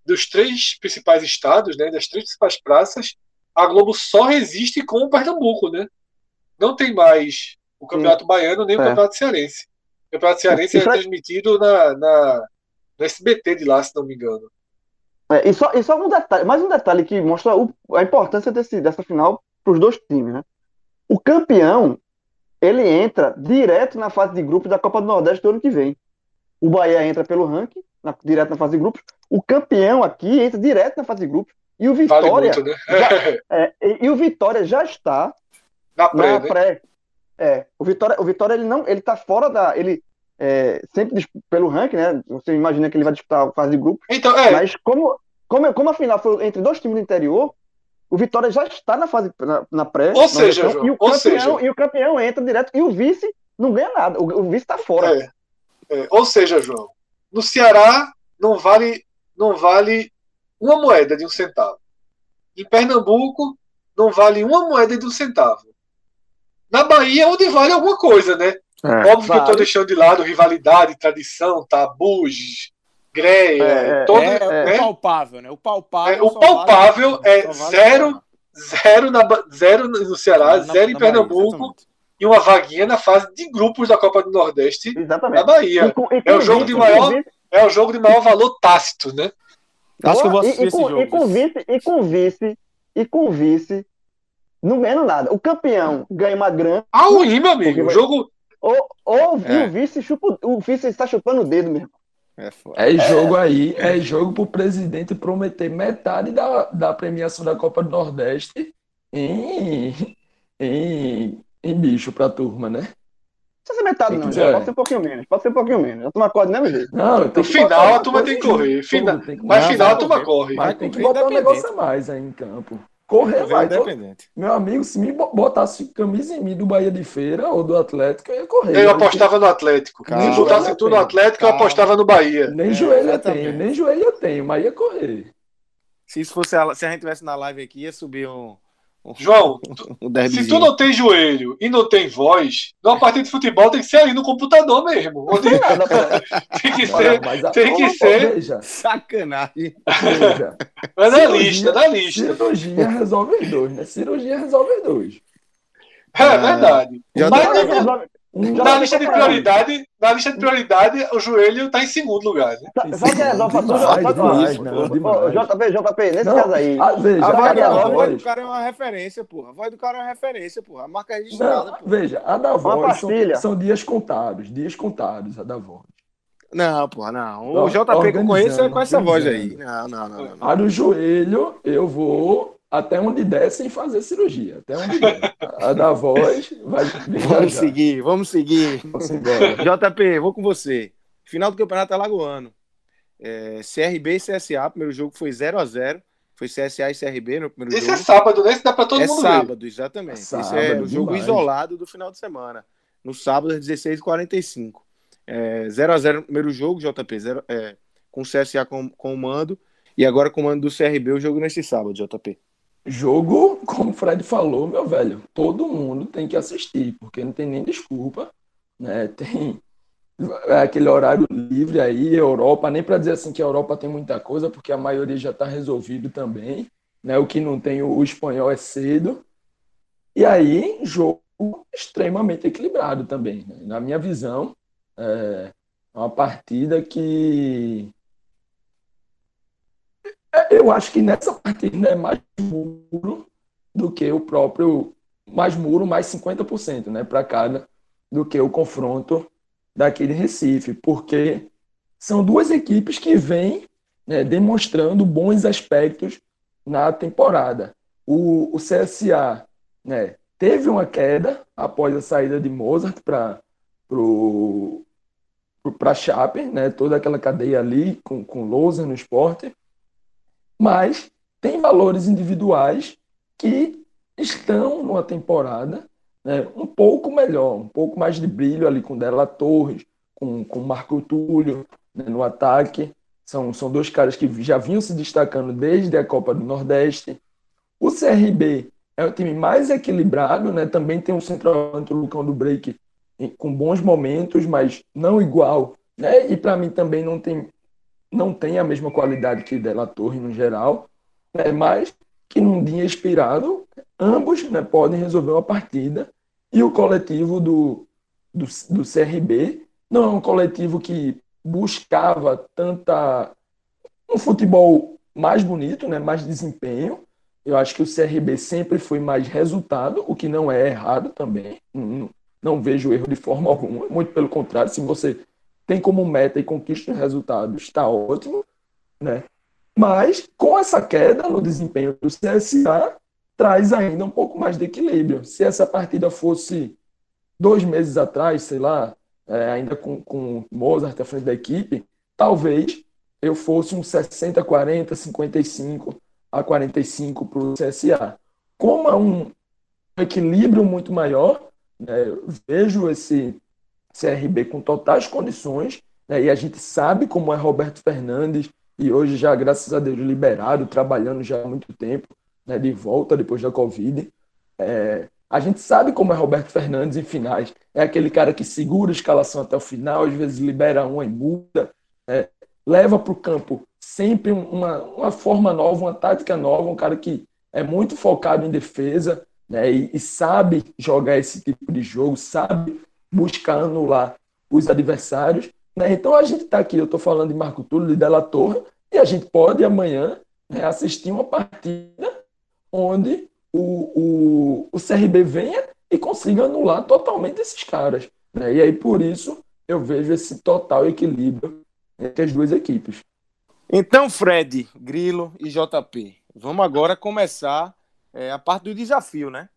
dos três principais estados, né, das três principais praças, a Globo só resiste com o Pernambuco, né? Não tem mais o Campeonato. Baiano nem o é. Campeonato Cearense. O Campeonato Cearense é transmitido na, na, no SBT de lá, se não me engano. É, e, só, e só um detalhe, mais um detalhe que mostra o, a importância desse, dessa final para os dois times, né? O campeão, ele entra direto na fase de grupos da Copa do Nordeste do ano que vem. O Bahia entra pelo ranking, na, direto na fase de grupos. O campeão aqui entra direto na fase de grupos. E o Vitória. Vale muito, né? já, é, e, e, o Vitória já está na pré. Na né? pré é, o Vitória, o Vitória ele não, ele tá fora da, ele é, sempre pelo ranking, né? Você imagina que ele vai disputar a fase de grupos. Então, é. Mas como, como, como a final foi entre dois times do interior, o Vitória já está na fase na, na pré. Ou seja, João, e o campeão, seja, e o campeão entra direto e o vice não ganha nada. O, o vice está fora. É, é, ou seja, João, no Ceará não vale, não vale uma moeda de um centavo. Em Pernambuco não vale uma moeda de um centavo. Na Bahia, onde vale alguma coisa, né? É, Óbvio vale. que eu estou deixando de lado rivalidade, tradição, tabus, greia, é, todo, é, né? o palpável, né? O palpável, é, o palpável vale, é zero, zero, na, zero no Ceará, na, zero na, em Pernambuco Bahia, e uma vaguinha na fase de grupos da Copa do Nordeste exatamente. na Bahia. E com, e com é o jogo de maior, é o jogo de maior valor tácito, né? Acho que eu vou assistir e, esse com, jogo. E com vice, e com vice, e com vice, não ganha nada. O campeão ganha uma grana. Ah, o meu amigo. O jogo. Ou, ou é. o vice chupa, o vice está chupando o dedo mesmo. É, é jogo aí, é jogo pro presidente prometer metade da, da premiação da Copa do Nordeste em, em, em bicho pra turma, né? Não precisa ser metade, não. Já. Pode ser um pouquinho menos. Pode ser um pouquinho menos. A turma corre do mesmo jeito. Não, no final a turma tem que correr. Final, mas final a turma corre. Mas tem que botar um negócio a mais aí em campo. Correr vai. Independente. Meu amigo, se me botasse camisa em mim do Bahia de Feira ou do Atlético, eu ia correr. Eu apostava no Atlético. Se botasse tudo no Atlético, eu apostava no Bahia. Nem é, joelho eu tenho, nem joelho eu tenho, mas ia correr. Se isso fosse a, se a gente tivesse na live aqui, ia subir um João, tu, se tu não tem joelho e não tem voz, numa partida de futebol tem que ser ali no computador mesmo. Onde... tem que ser. A... Tem que ser. Veja. Sacanagem. Veja. Mas na lista, na lista. Cirurgia resolve os dois, né? Cirurgia resolve os dois. É, é verdade. Já Mas, não, na lista de prioridade, na lista de prioridade, o joelho está em segundo lugar. Né? É tudo? JP, JP, nesse não, caso aí. A, veja, a, voz, a voz do cara é uma referência, porra. A voz do cara é uma referência, porra. A marca é registrada. Não, veja, a da voz são, são, dias contados, dias contados, a da voz. Não, porra, não. O JP que eu conheço é com essa voz aí. Não, não, não. não, não. A do joelho, eu vou até onde der sem fazer cirurgia. Até onde der. A da voz vai. Vamos seguir, vamos seguir. Vamos JP, vou com você. Final do Campeonato Alagoano. É, CRB e CSA, o primeiro jogo foi 0 a 0 Foi CSA e CRB no primeiro Esse jogo. Esse é sábado, né? Esse dá para todo é mundo sábado, ver. exatamente. É sábado, Esse é o jogo isolado do final de semana. No sábado, às 16h45. É, 0 a 0 no primeiro jogo, JP, zero, é, com o CSA com, com o mando. E agora com o mando do CRB, o jogo nesse sábado, JP. Jogo, como o Fred falou, meu velho, todo mundo tem que assistir, porque não tem nem desculpa, né? Tem aquele horário livre aí, Europa, nem para dizer assim que a Europa tem muita coisa, porque a maioria já está resolvido também, né? O que não tem o espanhol é cedo. E aí, jogo extremamente equilibrado também, né? na minha visão, é uma partida que eu acho que nessa partida é mais muro do que o próprio. Mais muro, mais 50%, né? Para cada, do que o confronto daquele Recife, porque são duas equipes que vêm né, demonstrando bons aspectos na temporada. O, o CSA né, teve uma queda após a saída de Mozart para para Chape, né, toda aquela cadeia ali com, com Lousa no esporte mas tem valores individuais que estão numa temporada né, um pouco melhor, um pouco mais de brilho ali com Dela Torres, com, com Marco Túlio né, no ataque. São, são dois caras que já vinham se destacando desde a Copa do Nordeste. O CRB é o time mais equilibrado, né? também tem um centroavante, o Lucão do Break, com bons momentos, mas não igual. Né? E para mim também não tem não tem a mesma qualidade que Della Torre no geral, né, mas que num dia inspirado, ambos né, podem resolver uma partida. E o coletivo do, do, do CRB não é um coletivo que buscava tanta um futebol mais bonito, né, mais desempenho. Eu acho que o CRB sempre foi mais resultado, o que não é errado também. Não, não vejo erro de forma alguma. Muito pelo contrário, se você tem como meta e conquista os resultados, está ótimo, né? Mas com essa queda no desempenho do CSA, traz ainda um pouco mais de equilíbrio. Se essa partida fosse dois meses atrás, sei lá, é, ainda com, com Mozart à frente da equipe, talvez eu fosse um 60, 40, 55 a 45 para o CSA. Como é um equilíbrio muito maior, né, vejo esse CRB com totais condições, né? e a gente sabe como é Roberto Fernandes, e hoje já, graças a Deus, liberado, trabalhando já há muito tempo, né? de volta depois da Covid. É, a gente sabe como é Roberto Fernandes em finais. É aquele cara que segura a escalação até o final, às vezes libera uma e muda, né? leva para o campo sempre uma, uma forma nova, uma tática nova, um cara que é muito focado em defesa né, e, e sabe jogar esse tipo de jogo, sabe buscar anular os adversários. Né? Então a gente está aqui, eu estou falando de Marco Túlio, de Della Torre, e a gente pode amanhã né, assistir uma partida onde o, o, o CRB venha e consiga anular totalmente esses caras. Né? E aí, por isso, eu vejo esse total equilíbrio entre as duas equipes. Então, Fred, Grilo e JP, vamos agora começar é, a parte do desafio, né?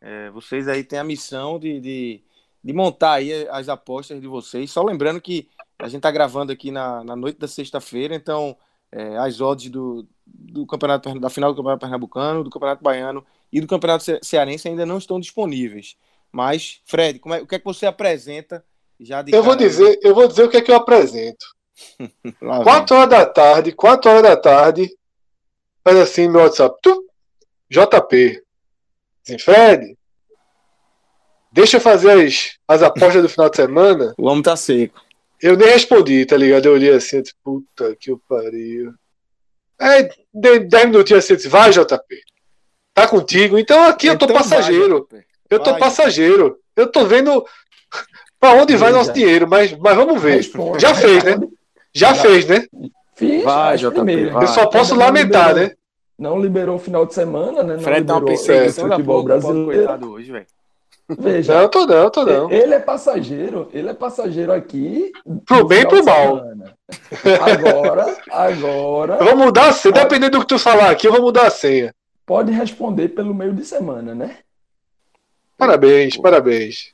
É, vocês aí têm a missão de, de, de, montar aí as apostas de vocês. Só lembrando que a gente está gravando aqui na, na noite da sexta-feira, então é, as odds do, do campeonato da final do campeonato pernambucano, do campeonato baiano e do campeonato cearense ainda não estão disponíveis. Mas, Fred, é, o que é que você apresenta já de Eu vou dizer, eu vou dizer o que é que eu apresento. 4 horas da tarde, 4 horas da tarde, faz assim meu WhatsApp. Tu, JP. Assim, Fred, deixa eu fazer as, as apostas do final de semana. O homem tá seco. Eu nem respondi, tá ligado? Eu olhei assim, tipo, puta que eu pariu. Aí, 10 minutinhos assim, disse, vai, JP. Tá contigo. Então aqui então eu tô então passageiro. Vai, eu tô vai. passageiro. Eu tô vendo para onde vai nosso dinheiro, mas, mas vamos ver. Responde. Já fez, né? Já, Já fez, né? Fiz, vai, JP, vai. Eu só posso não lamentar, liberou, né? Não liberou o final de semana, né? Não Fred liberou tá uma perseguição o futebol brasileiro. Coitado hoje, velho. Veja, não, tô não, tô não. Ele é passageiro, ele é passageiro aqui. Pro bem e pro mal. Agora, agora. Eu vou mudar a senha, pode... dependendo do que tu falar aqui, eu vou mudar a senha. Pode responder pelo meio de semana, né? Parabéns, Pô. parabéns.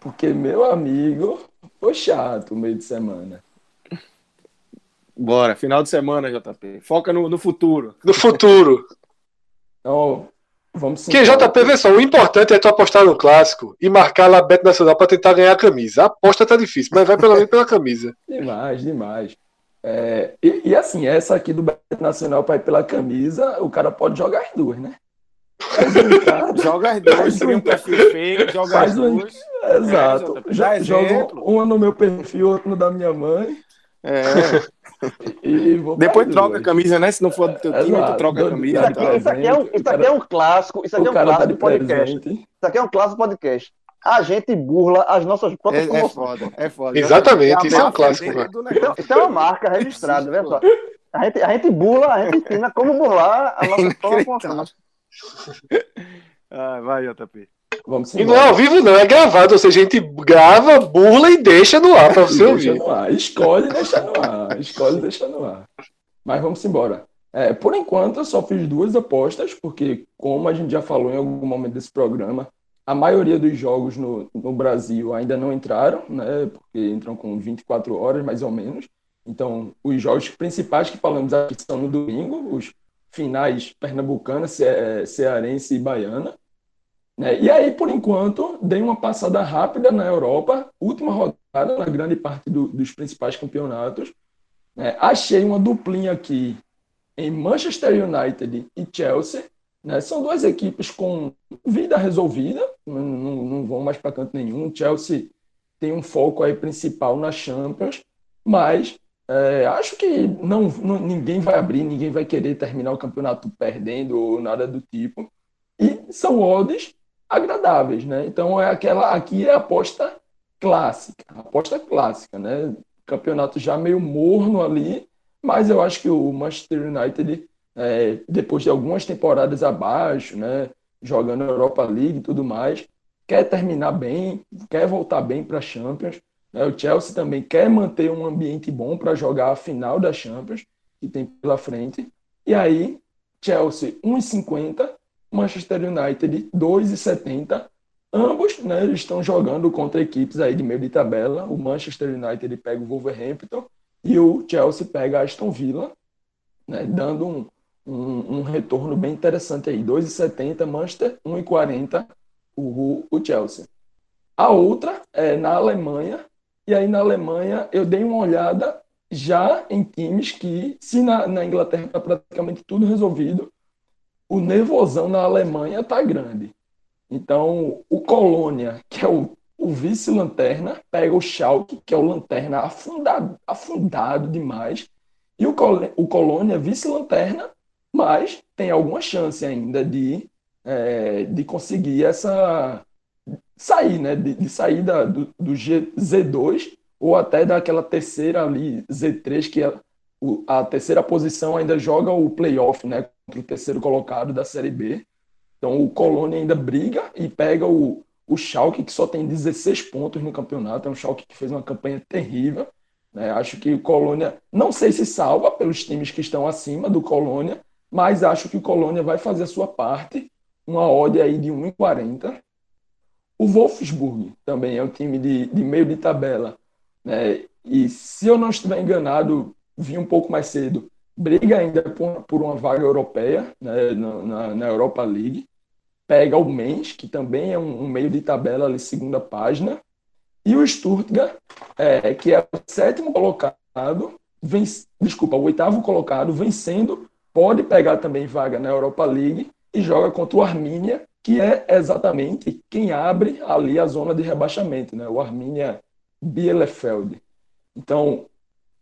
Porque, meu amigo, foi chato o meio de semana. Bora, final de semana, JP. Foca no, no futuro. No futuro. Então, vamos Que JP, vê só, o importante é tu apostar no clássico e marcar lá Beto Nacional para tentar ganhar a camisa. A aposta tá difícil, mas vai pelo menos pela camisa. Demais, demais. É, e, e, assim, essa aqui do Beto Nacional para ir pela camisa, o cara pode jogar as duas, né? joga as duas, tem um perfil feio, joga as duas. Exato. É, joga uma no meu perfil, outra no da minha mãe. É. Depois troca a camisa, né? Se não for do teu time, tu troca a camisa. Isso aqui, isso aqui, é, um, isso aqui é um clássico. Isso aqui é um tá clássico tá podcast. Presente. Isso aqui é um clássico podcast. A gente burla as nossas próprias é, é foda, é foda. Exatamente, isso é um clássico. Então, isso é uma marca registrada, vê só. A gente, a gente burla, a gente ensina como burlar a nossa própria ah, vai, JP. Vamos e não é ao vivo, não, é gravado. Ou seja, a gente grava, burla e deixa no ar para você ouvir. No ar. Escolhe e deixa no ar. Escolhe e deixa no ar. Mas vamos embora. É, por enquanto, eu só fiz duas apostas, porque, como a gente já falou em algum momento desse programa, a maioria dos jogos no, no Brasil ainda não entraram, né? Porque entram com 24 horas, mais ou menos. Então, os jogos principais que falamos aqui são no domingo, os finais pernambucana, cearense e baiana. Né? E aí, por enquanto, dei uma passada rápida na Europa, última rodada na grande parte do, dos principais campeonatos. Né? Achei uma duplinha aqui em Manchester United e Chelsea. Né? São duas equipes com vida resolvida, não, não, não vão mais para canto nenhum. Chelsea tem um foco aí principal na Champions, mas é, acho que não, não, ninguém vai abrir, ninguém vai querer terminar o campeonato perdendo ou nada do tipo. E são odds agradáveis, né? Então é aquela aqui é a aposta clássica, aposta clássica, né? Campeonato já meio morno ali, mas eu acho que o Manchester United é, depois de algumas temporadas abaixo, né? Jogando Europa League e tudo mais, quer terminar bem, quer voltar bem para a Champions. Né? O Chelsea também quer manter um ambiente bom para jogar a final da Champions, que tem pela frente. E aí, Chelsea 1,50 Manchester United 2,70. Ambos né, estão jogando contra equipes aí de meio de tabela. O Manchester United pega o Wolverhampton e o Chelsea pega a Aston Villa, né, dando um, um, um, retorno bem interessante aí. 2,70 Manchester, 1,40 o, o Chelsea. A outra é na Alemanha, e aí na Alemanha eu dei uma olhada já em times que, se na, na Inglaterra está praticamente tudo resolvido, o nervosão na Alemanha está grande. Então, o Colônia, que é o, o vice-lanterna, pega o Schalke, que é o lanterna afundado, afundado demais, e o, o Colônia, vice-lanterna, mas tem alguma chance ainda de, é, de conseguir essa sair, né? De, de sair da, do, do G, Z2 ou até daquela terceira ali, Z3, que é a terceira posição ainda joga o playoff, né? Contra o terceiro colocado da Série B. Então o Colônia ainda briga e pega o, o Schalke, que só tem 16 pontos no campeonato. É um Schalke que fez uma campanha terrível. Né? Acho que o Colônia, não sei se salva pelos times que estão acima do Colônia, mas acho que o Colônia vai fazer a sua parte. Uma odd aí de 1,40. O Wolfsburg também é um time de, de meio de tabela. Né? E se eu não estiver enganado, vi um pouco mais cedo, briga ainda por, uma vaga europeia né? na, na Europa League pega o Mens, que também é um, meio de tabela ali, segunda página, e o Stuttgart, é, que é o sétimo colocado, vem, desculpa, o oitavo colocado, vencendo, pode pegar também vaga na Europa League e joga contra o Arminia, que é exatamente quem abre ali a zona de rebaixamento, né? o Arminia Bielefeld. Então,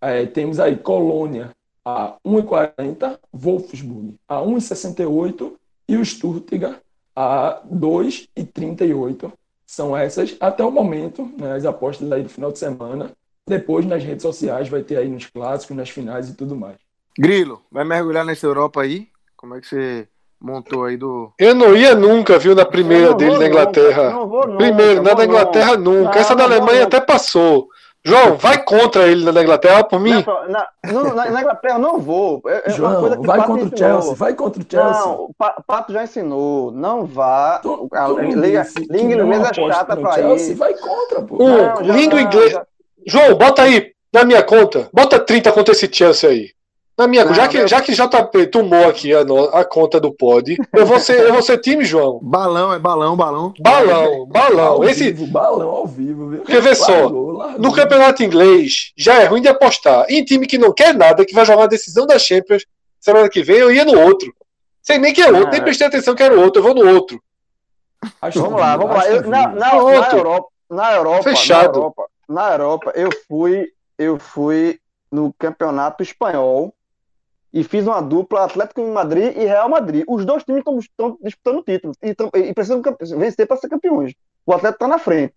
é, temos aí Colônia a 1,40, Wolfsburg a 1,68 e o Stuttgart a 2,38. São essas, até o momento, né, as apostas aí do final de semana. Depois, nas redes sociais, vai ter aí nos clássicos, nas finais e tudo mais. Grilo, vai mergulhar nessa Europa aí? Como é que você montou aí do. Eu não ia nunca, viu, na primeira dele na Inglaterra. Nunca, Primeiro, na da Inglaterra nunca. Não, Essa da Alemanha até passou. João, vai contra ele na Inglaterra por mim. Na, na, na, na Inglaterra não vou. É, é João, vai contra o Chelsea. Vai contra o Chelsea. Não, o Pato já ensinou. Não vá. Tu, a, tu liga, língua inglesa é chata pra Chelsea, Vai contra, pô. Um, não, língua inglesa. João, bota aí na minha conta. Bota 30 contra esse Chelsea aí. Na minha, não, já, que, já que JP tomou aqui a, a conta do pod, eu vou ser, eu vou ser time, João. Balão, é balão, balão. Balão, balão. Ao Esse... Vivo, balão ao vivo, viu? Porque vê só, no campeonato inglês já é ruim de apostar. Em time que não quer nada, que vai jogar a decisão da Champions semana que vem, eu ia no outro. Sei nem que é outro, ah, nem prestei atenção que era o outro, eu vou no outro. Acho vamos lá, vamos lá. Eu, na, na, na, Europa, na Europa, Fechado. na Europa, na Europa, eu fui, eu fui no campeonato espanhol e fiz uma dupla Atlético de Madrid e Real Madrid. Os dois times estão disputando o título e, tão, e precisam vencer para ser campeões. O Atlético está na frente,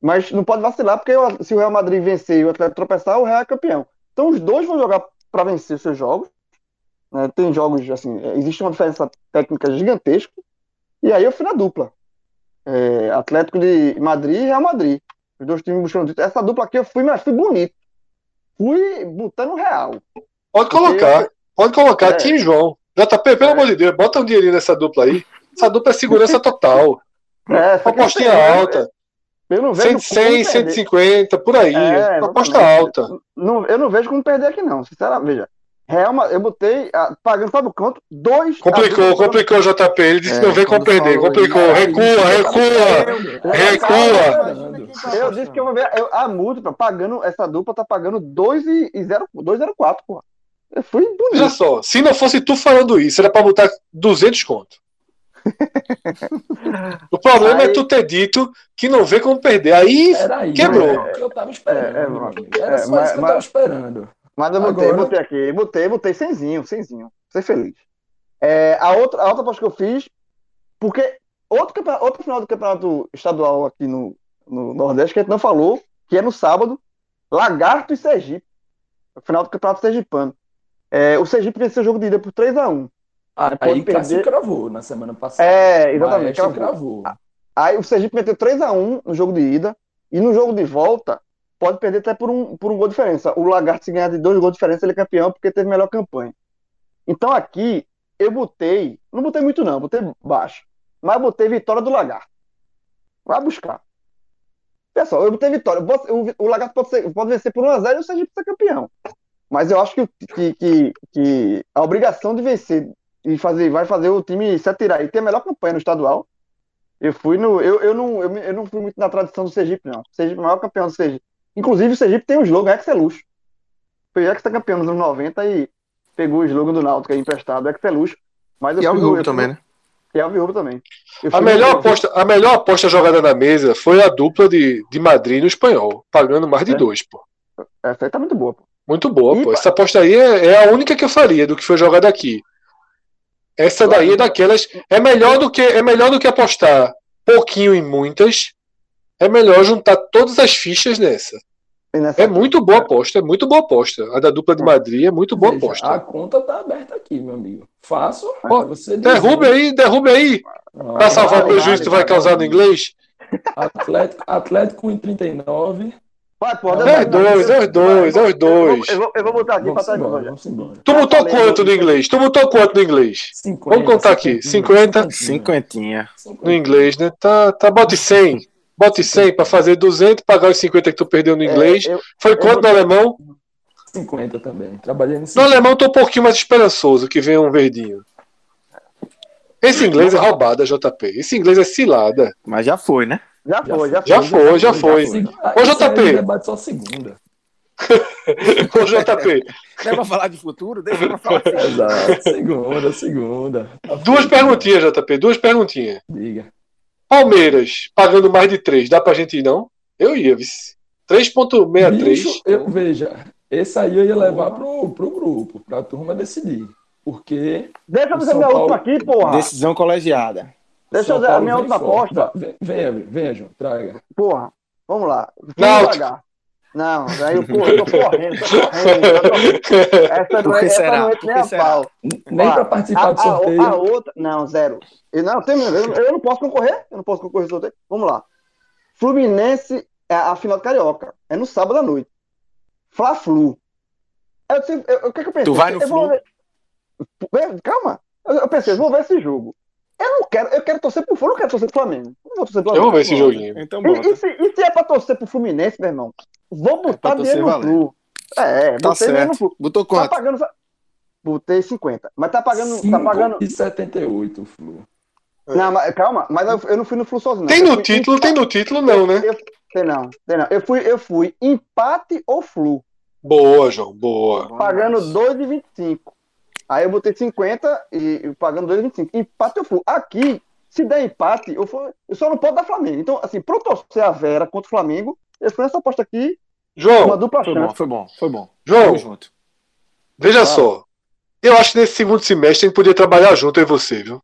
mas não pode vacilar porque se o Real Madrid vencer e o Atlético tropeçar, o Real é campeão. Então os dois vão jogar para vencer seus jogos. Né? Tem jogos assim, existe uma diferença técnica gigantesca. E aí eu fui na dupla. É, Atlético de Madrid e Real Madrid. Os dois times buscando título. Essa dupla aqui eu fui, mas fui bonito. Fui botando real. Pode colocar. Pode colocar, é. Tim João. JP, pelo é. amor de Deus, bota um dinheirinho nessa dupla aí. Essa dupla é segurança total. É, uma apostinha alta. Eu não vejo 100, 150, por aí. É, uma aposta alta. Não, eu não vejo como perder aqui, não. Sinceramente, veja. Real, eu botei, pagando, sabe quanto? Dois. Complicou, complicou, JP. Ele disse é, que não vem como perder. Complicou. Recua, recua, recua. Eu disse que eu vou ver. Eu, a multa, pagando, essa dupla tá pagando 2,04, porra. Foi bonito. Olha só, se não fosse tu falando isso, era pra botar 200 conto. o problema é Aí... é tu ter dito que não vê como perder. Aí, Aí quebrou. É, eu tava esperando. É, é, era só mas, isso que eu tava esperando. Mas eu botei, Agora... botei aqui, botei, botei cenzinho, cenzinho. Ser feliz. É, a, outra, a outra aposta que eu fiz, porque outro, outro final do campeonato estadual aqui no, no Nordeste que a gente não falou, que é no sábado, Lagarto e Sergipe. O final do campeonato sergipano. É, o Sergipe venceu o jogo de ida por 3x1. Ah, aí perder... cravou na semana passada. É, exatamente. Cravou. cravou. Aí o Sergipe meteu 3x1 no jogo de ida. E no jogo de volta, pode perder até por um, por um gol de diferença. O Lagarto, se ganhar de dois gols de diferença, ele é campeão porque teve melhor campanha. Então aqui, eu botei. Não botei muito, não, botei baixo. Mas botei vitória do Lagarto. Vai buscar. Pessoal, eu botei vitória. O, o Lagarto pode, ser, pode vencer por 1x0 e o Sergipe ser campeão. Mas eu acho que, que, que, que, a obrigação de vencer e fazer, vai fazer o time se atirar e ter a melhor campanha no estadual. Eu fui no. Eu, eu, não, eu, eu não fui muito na tradição do Sergipe, não. O Sergipe é o maior campeão do Sergipe. Inclusive, o Sergipe tem um slogan, Excelux. Foi o Ex tá campeão nos anos 90 e pegou o slogan do Náutico aí emprestado, Excelux. Mas eu e também, né? E Alviúvo também. A melhor, no... aposta, a melhor aposta jogada na mesa foi a dupla de, de Madrid no espanhol, pagando mais de é. dois, pô. Essa aí tá muito boa, pô. Muito boa, e, pô. Essa aposta aí é, é, a única que eu faria do que foi jogado aqui. Essa daí é daquelas. É melhor do que, é melhor do que apostar pouquinho em muitas. É melhor juntar todas as fichas nessa. Nessa É muito boa aposta, é muito boa aposta. A da dupla de Madrid é muito boa aposta. A conta tá aberta aqui, meu amigo. Faço. Você. Derrube aí, derrube aí. Ah, Pra salvar o vale, prejuízo que tu vai causar no inglês. Atlético, Atlético em 39. Vai, pô, É dois, é os dois, é os dois. Eu vou, eu vou botar aqui pra Vamos trás. Tu botou quanto no inglês? Tu botou quanto no inglês? 50, Vamos contar aqui, 50? Cinquentinha. No inglês, né? Tá, tá bote 100. Bote 100 pra fazer 200, pagar os 50 que tu perdeu no inglês. É, eu- Foi quanto no alemão? 50 também. Trabalhei no No alemão eu tô um pouquinho mais esperançoso que venha um verdinho. Esse inglês é roubada, JP. Esse inglês é cilada. Mas já foi, né? Já foi, já foi. Já foi, já foi. Ô, JP. debate só segunda. Ô, JP, Não é pra falar de futuro? Deixa pra falar assim. Exato. Segunda, segunda. Duas perguntinhas, JP, duas perguntinhas. Diga. Palmeiras, pagando mais de 3, dá pra gente ir não? Eu ia, vice. 3.63. Bicho, eu, veja, esse aí eu ia levar pro, pro grupo, pra turma decidir. Porque. Deixa eu fazer minha Paulo- última aqui, porra. Decisão colegiada. Deixa São eu fazer a minha forte. aposta. Venha, venha, João, traga. Porra, vamos lá. Devagar. Não, aí eu, porra, eu tô correndo, tô correndo. tô- Essa não é, essa não Por nem a pau. Nem Ó, pra participar do a, a- sorteio. a outra, não, zero. Eu não, tem, eu, eu não posso concorrer, eu não posso concorrer no sorteio. Vamos lá. Fluminense, é a final do Carioca, é no sábado à noite. Fla-Flu. Eu, eu- eu- o que, que eu pensei? Tu vai no Eu Flu? ver- Calma. Eu, eu pensei, eu vou ver esse jogo. Eu não quero, eu quero torcer pro Flu, eu não quero torcer pro Flamengo. Eu não vou torcer pro Eu vou ver Flamengo. esse joguinho. Então E, bota. e se, e se é pra torcer pro Fluminense, meu irmão? Vou pra botar torcer dinheiro no. Flu. É, Tá botei dinheiro no certo. Flu. Botou Tá quanto? pagando. Botei 50. Mas tá pagando. Tá pagando. 5,78 o Flu. Não, mas, calma, mas eu, eu não fui no Flu sozinho. Tem Eu no fui título, tem no título não, né? Eu, tem não, tem não. Eu fui, eu fui empate ou Flu, Boa, João, boa. pagando 2,25. Aí eu botei 50 e, e pagando 2,25. Empate ou Flu. Aqui, se der empate, eu, fui, eu só não posso dar Flamengo. Então, assim, eu torcer a Vera contra o Flamengo, eu fui nessa aposta aqui, uma João, dupla Foi bom, chance. foi bom, foi bom. João, veja Fala. só. Eu acho que nesse segundo semestre a gente podia trabalhar junto, eu e você, viu?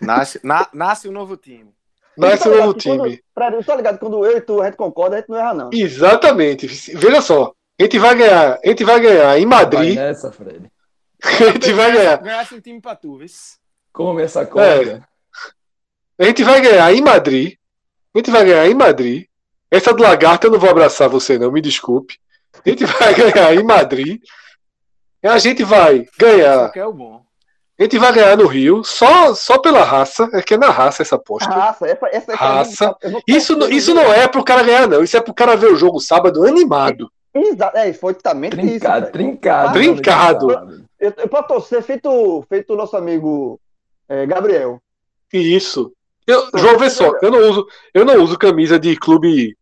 Nasce, na- nasce um novo time. Nasce Tá um novo quando- time. Fred, eu tô ligado, quando eu e tu, a gente concorda, a gente não erra, não. Exatamente. Veja só. A gente vai ganhar, a gente vai ganhar em Vai Madrid. nessa, Fred. A gente vai ganhar. Ganhasse um time pra tu, Come essa corda. A gente vai ganhar em Madrid. A gente vai ganhar em Madrid. Essa do lagarto eu não vou abraçar você, não, me desculpe. A gente vai ganhar em Madrid. E a gente vai ganhar. é o bom. A gente vai ganhar no Rio, só, só pela raça. É que é na raça essa aposta. Raça, essa, essa, essa Raça. eu Isso, não- isso no- não é pro cara ganhar, não. Isso é pro cara ver o jogo sábado animado. Exato, é, foi também isso. Trincado, velho. trincado. Trincado. Eu, eu pra torcer, feito, feito o nosso amigo é, Gabriel. Isso. Eu, João, vê só, eu não uso, eu não uso camisa de clube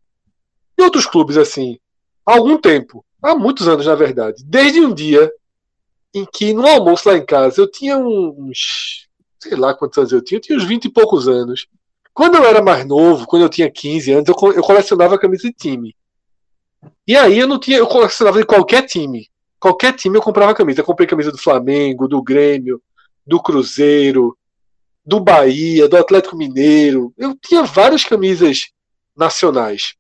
de outros clubes assim há algum tempo, há muitos anos na verdade. Desde um dia em que no almoço lá em casa eu tinha uns, sei lá quantos anos eu tinha, eu tinha uns 20 e poucos anos. Quando eu era mais novo, quando eu tinha 15 anos, eu, eu colecionava camisa de time. E aí eu não tinha, eu colecionava de qualquer time. Qualquer time eu comprava camisa. Eu comprei camisa do Flamengo, do Grêmio, do Cruzeiro, do Bahia, do Atlético Mineiro. Eu tinha várias camisas nacionais.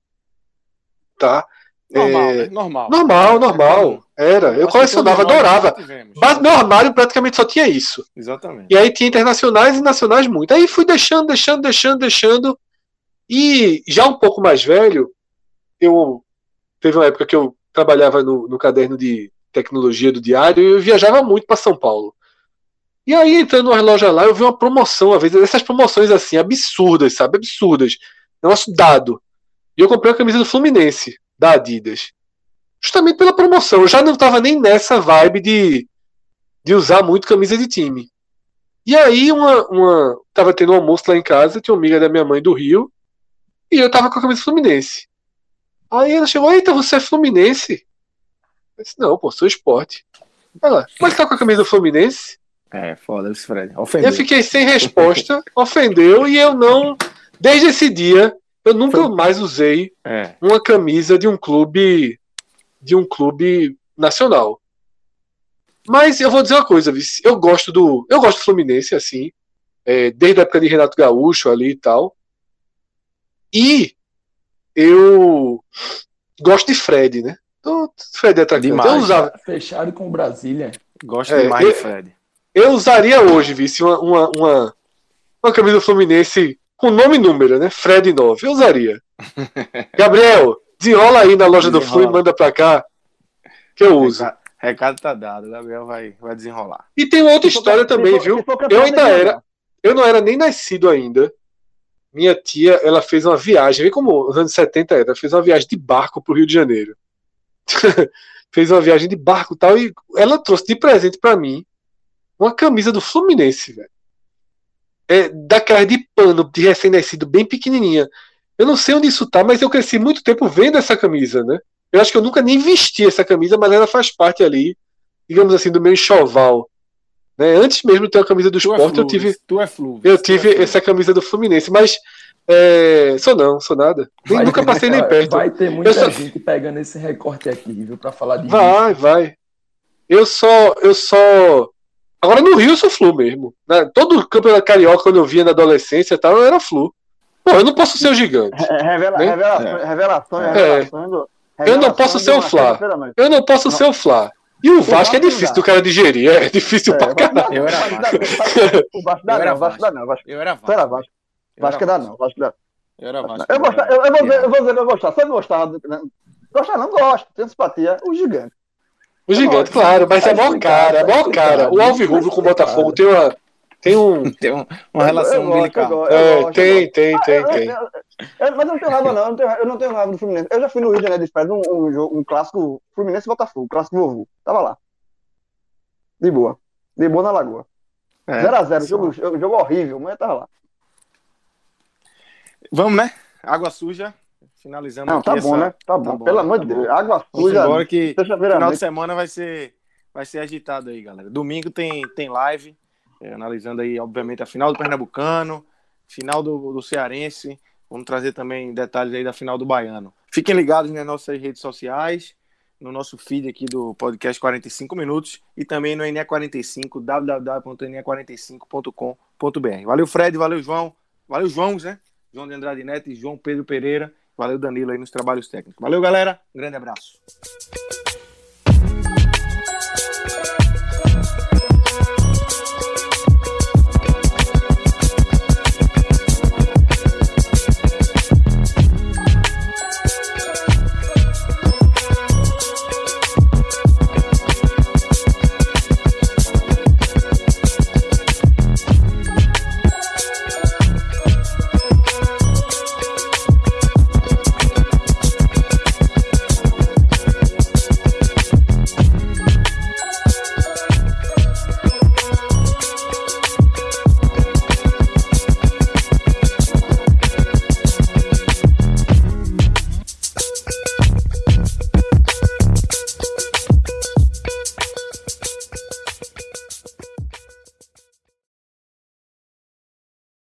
Tá? Normal, É, né? Normal. Normal, normal. Era. Eu que colecionava, adorava. Mas meu armário praticamente só tinha isso. Exatamente. E aí tinha internacionais e nacionais muito. Aí fui deixando, deixando, deixando, deixando. E já um pouco mais velho, eu teve uma época que eu trabalhava no, no caderno de tecnologia do diário e eu viajava muito para São Paulo. E aí, entrando numa loja lá, eu vi uma promoção, às vezes, essas promoções assim, absurdas, sabe? Absurdas. Negócio dado. E eu comprei uma camisa do Fluminense, da Adidas. Justamente pela promoção. Eu já não estava nem nessa vibe de, de usar muito camisa de time. E aí, uma, uma. Tava tendo um almoço lá em casa, tinha uma amiga da minha mãe do Rio, e eu tava com a camisa Fluminense. Aí ela chegou, eita, você é Fluminense? Eu disse, não, pô, sou esporte. Ela, mas tá com a camisa do Fluminense? É, foda esse Fred. Eu Ofendeu. fiquei sem resposta, ofendeu, e eu não. Desde esse dia, eu nunca mais usei É. uma camisa de um clube. De um clube nacional. Mas eu vou dizer uma coisa, Vice. Eu gosto do. Eu gosto do Fluminense, assim. É, desde a época de Renato Gaúcho ali e tal. E eu gosto de Fred, né? Então, Fred é. Demais, eu usava... Fechado com Brasília. Gosto é, demais eu, de Fred. Eu usaria hoje, Vice, uma, uma, uma, uma camisa do Fluminense com nome e número, né? Fred 9. Eu usaria. Gabriel, desenrola aí na loja desenrola. do Flu e manda pra cá que eu uso. Recado, recado tá dado, o Gabriel vai, vai desenrolar. E tem outra história também, viu? Eu ainda era. Eu não era nem nascido ainda. Minha tia, ela fez uma viagem, vê como os anos 70 era, fez uma viagem de barco pro Rio de Janeiro. fez uma viagem de barco e tal, e ela trouxe de presente para mim uma camisa do Fluminense, velho. É, daquela de pano, de recém-nascido, bem pequenininha. Eu não sei onde isso tá, mas eu cresci muito tempo vendo essa camisa, né? Eu acho que eu nunca nem vesti essa camisa, mas ela faz parte ali, digamos assim, do meu enxoval. Né? Antes mesmo de ter a camisa do tu é esporte, é eu tive. Tu é flu. Eu tive é essa camisa do Fluminense, mas é, sou não, sou nada. Nem, nunca passei nem perto. Vai ter muita só... gente pegando esse recorte aqui, viu, para falar de Vai, isso. vai. Eu só, eu só. Agora no Rio eu sou flu mesmo. Né? Todo campeonato carioca, quando eu via na adolescência tal, eu era flu. Pô, eu não posso ser o gigante. Revela, né? revelações, revelações, é. revelações do, eu não posso ser o Flá. Eu não posso não. ser o Flá. E o Vasco é difícil do cara digerir, é difícil é, pra caralho. Eu era Vasco. O Vasco dá não, Vasco. Eu era Vasco. Vasco. Vasco dá não, Vasco dá. Eu era Vasco. Eu, gosto, eu, eu, vou dizer, eu vou dizer que eu gostava. Se eu gostar, né? gostar não gosto, tenho simpatia, o gigante. O gigante, claro, mas é maior cara, é maior cara. O Alvirrubro com o Botafogo tem uma tem um. Tem um, uma relação umbilical. É, tem, tem, tem, tem. mas eu não tenho raiva, não. Eu não tenho, eu não tenho raiva do Fluminense. Eu já fui no Rio de Janeiro de Espera um, um, um clássico Fluminense Botafogo, clássico vovô. Tava lá. De boa. De boa na lagoa. 0x0, é, jogo, jogo horrível, mas tava lá. Vamos, né? Água suja. Finalizando Não, tá bom, essa... né? Tá bom. Tá bom Pelo né? amor de tá Deus. Água suja. Agora que final de semana vai ser, vai ser agitado aí, galera. Domingo tem, tem live. É, analisando aí, obviamente, a final do Pernambucano, final do, do Cearense. Vamos trazer também detalhes aí da final do Baiano. Fiquem ligados nas nossas redes sociais, no nosso feed aqui do podcast 45 Minutos e também no NE45, www.ne45.com.br. Valeu, Fred, valeu, João. Valeu, João, né? João de Andrade Neto e João Pedro Pereira. Valeu, Danilo, aí nos trabalhos técnicos. Valeu, galera. Um grande abraço.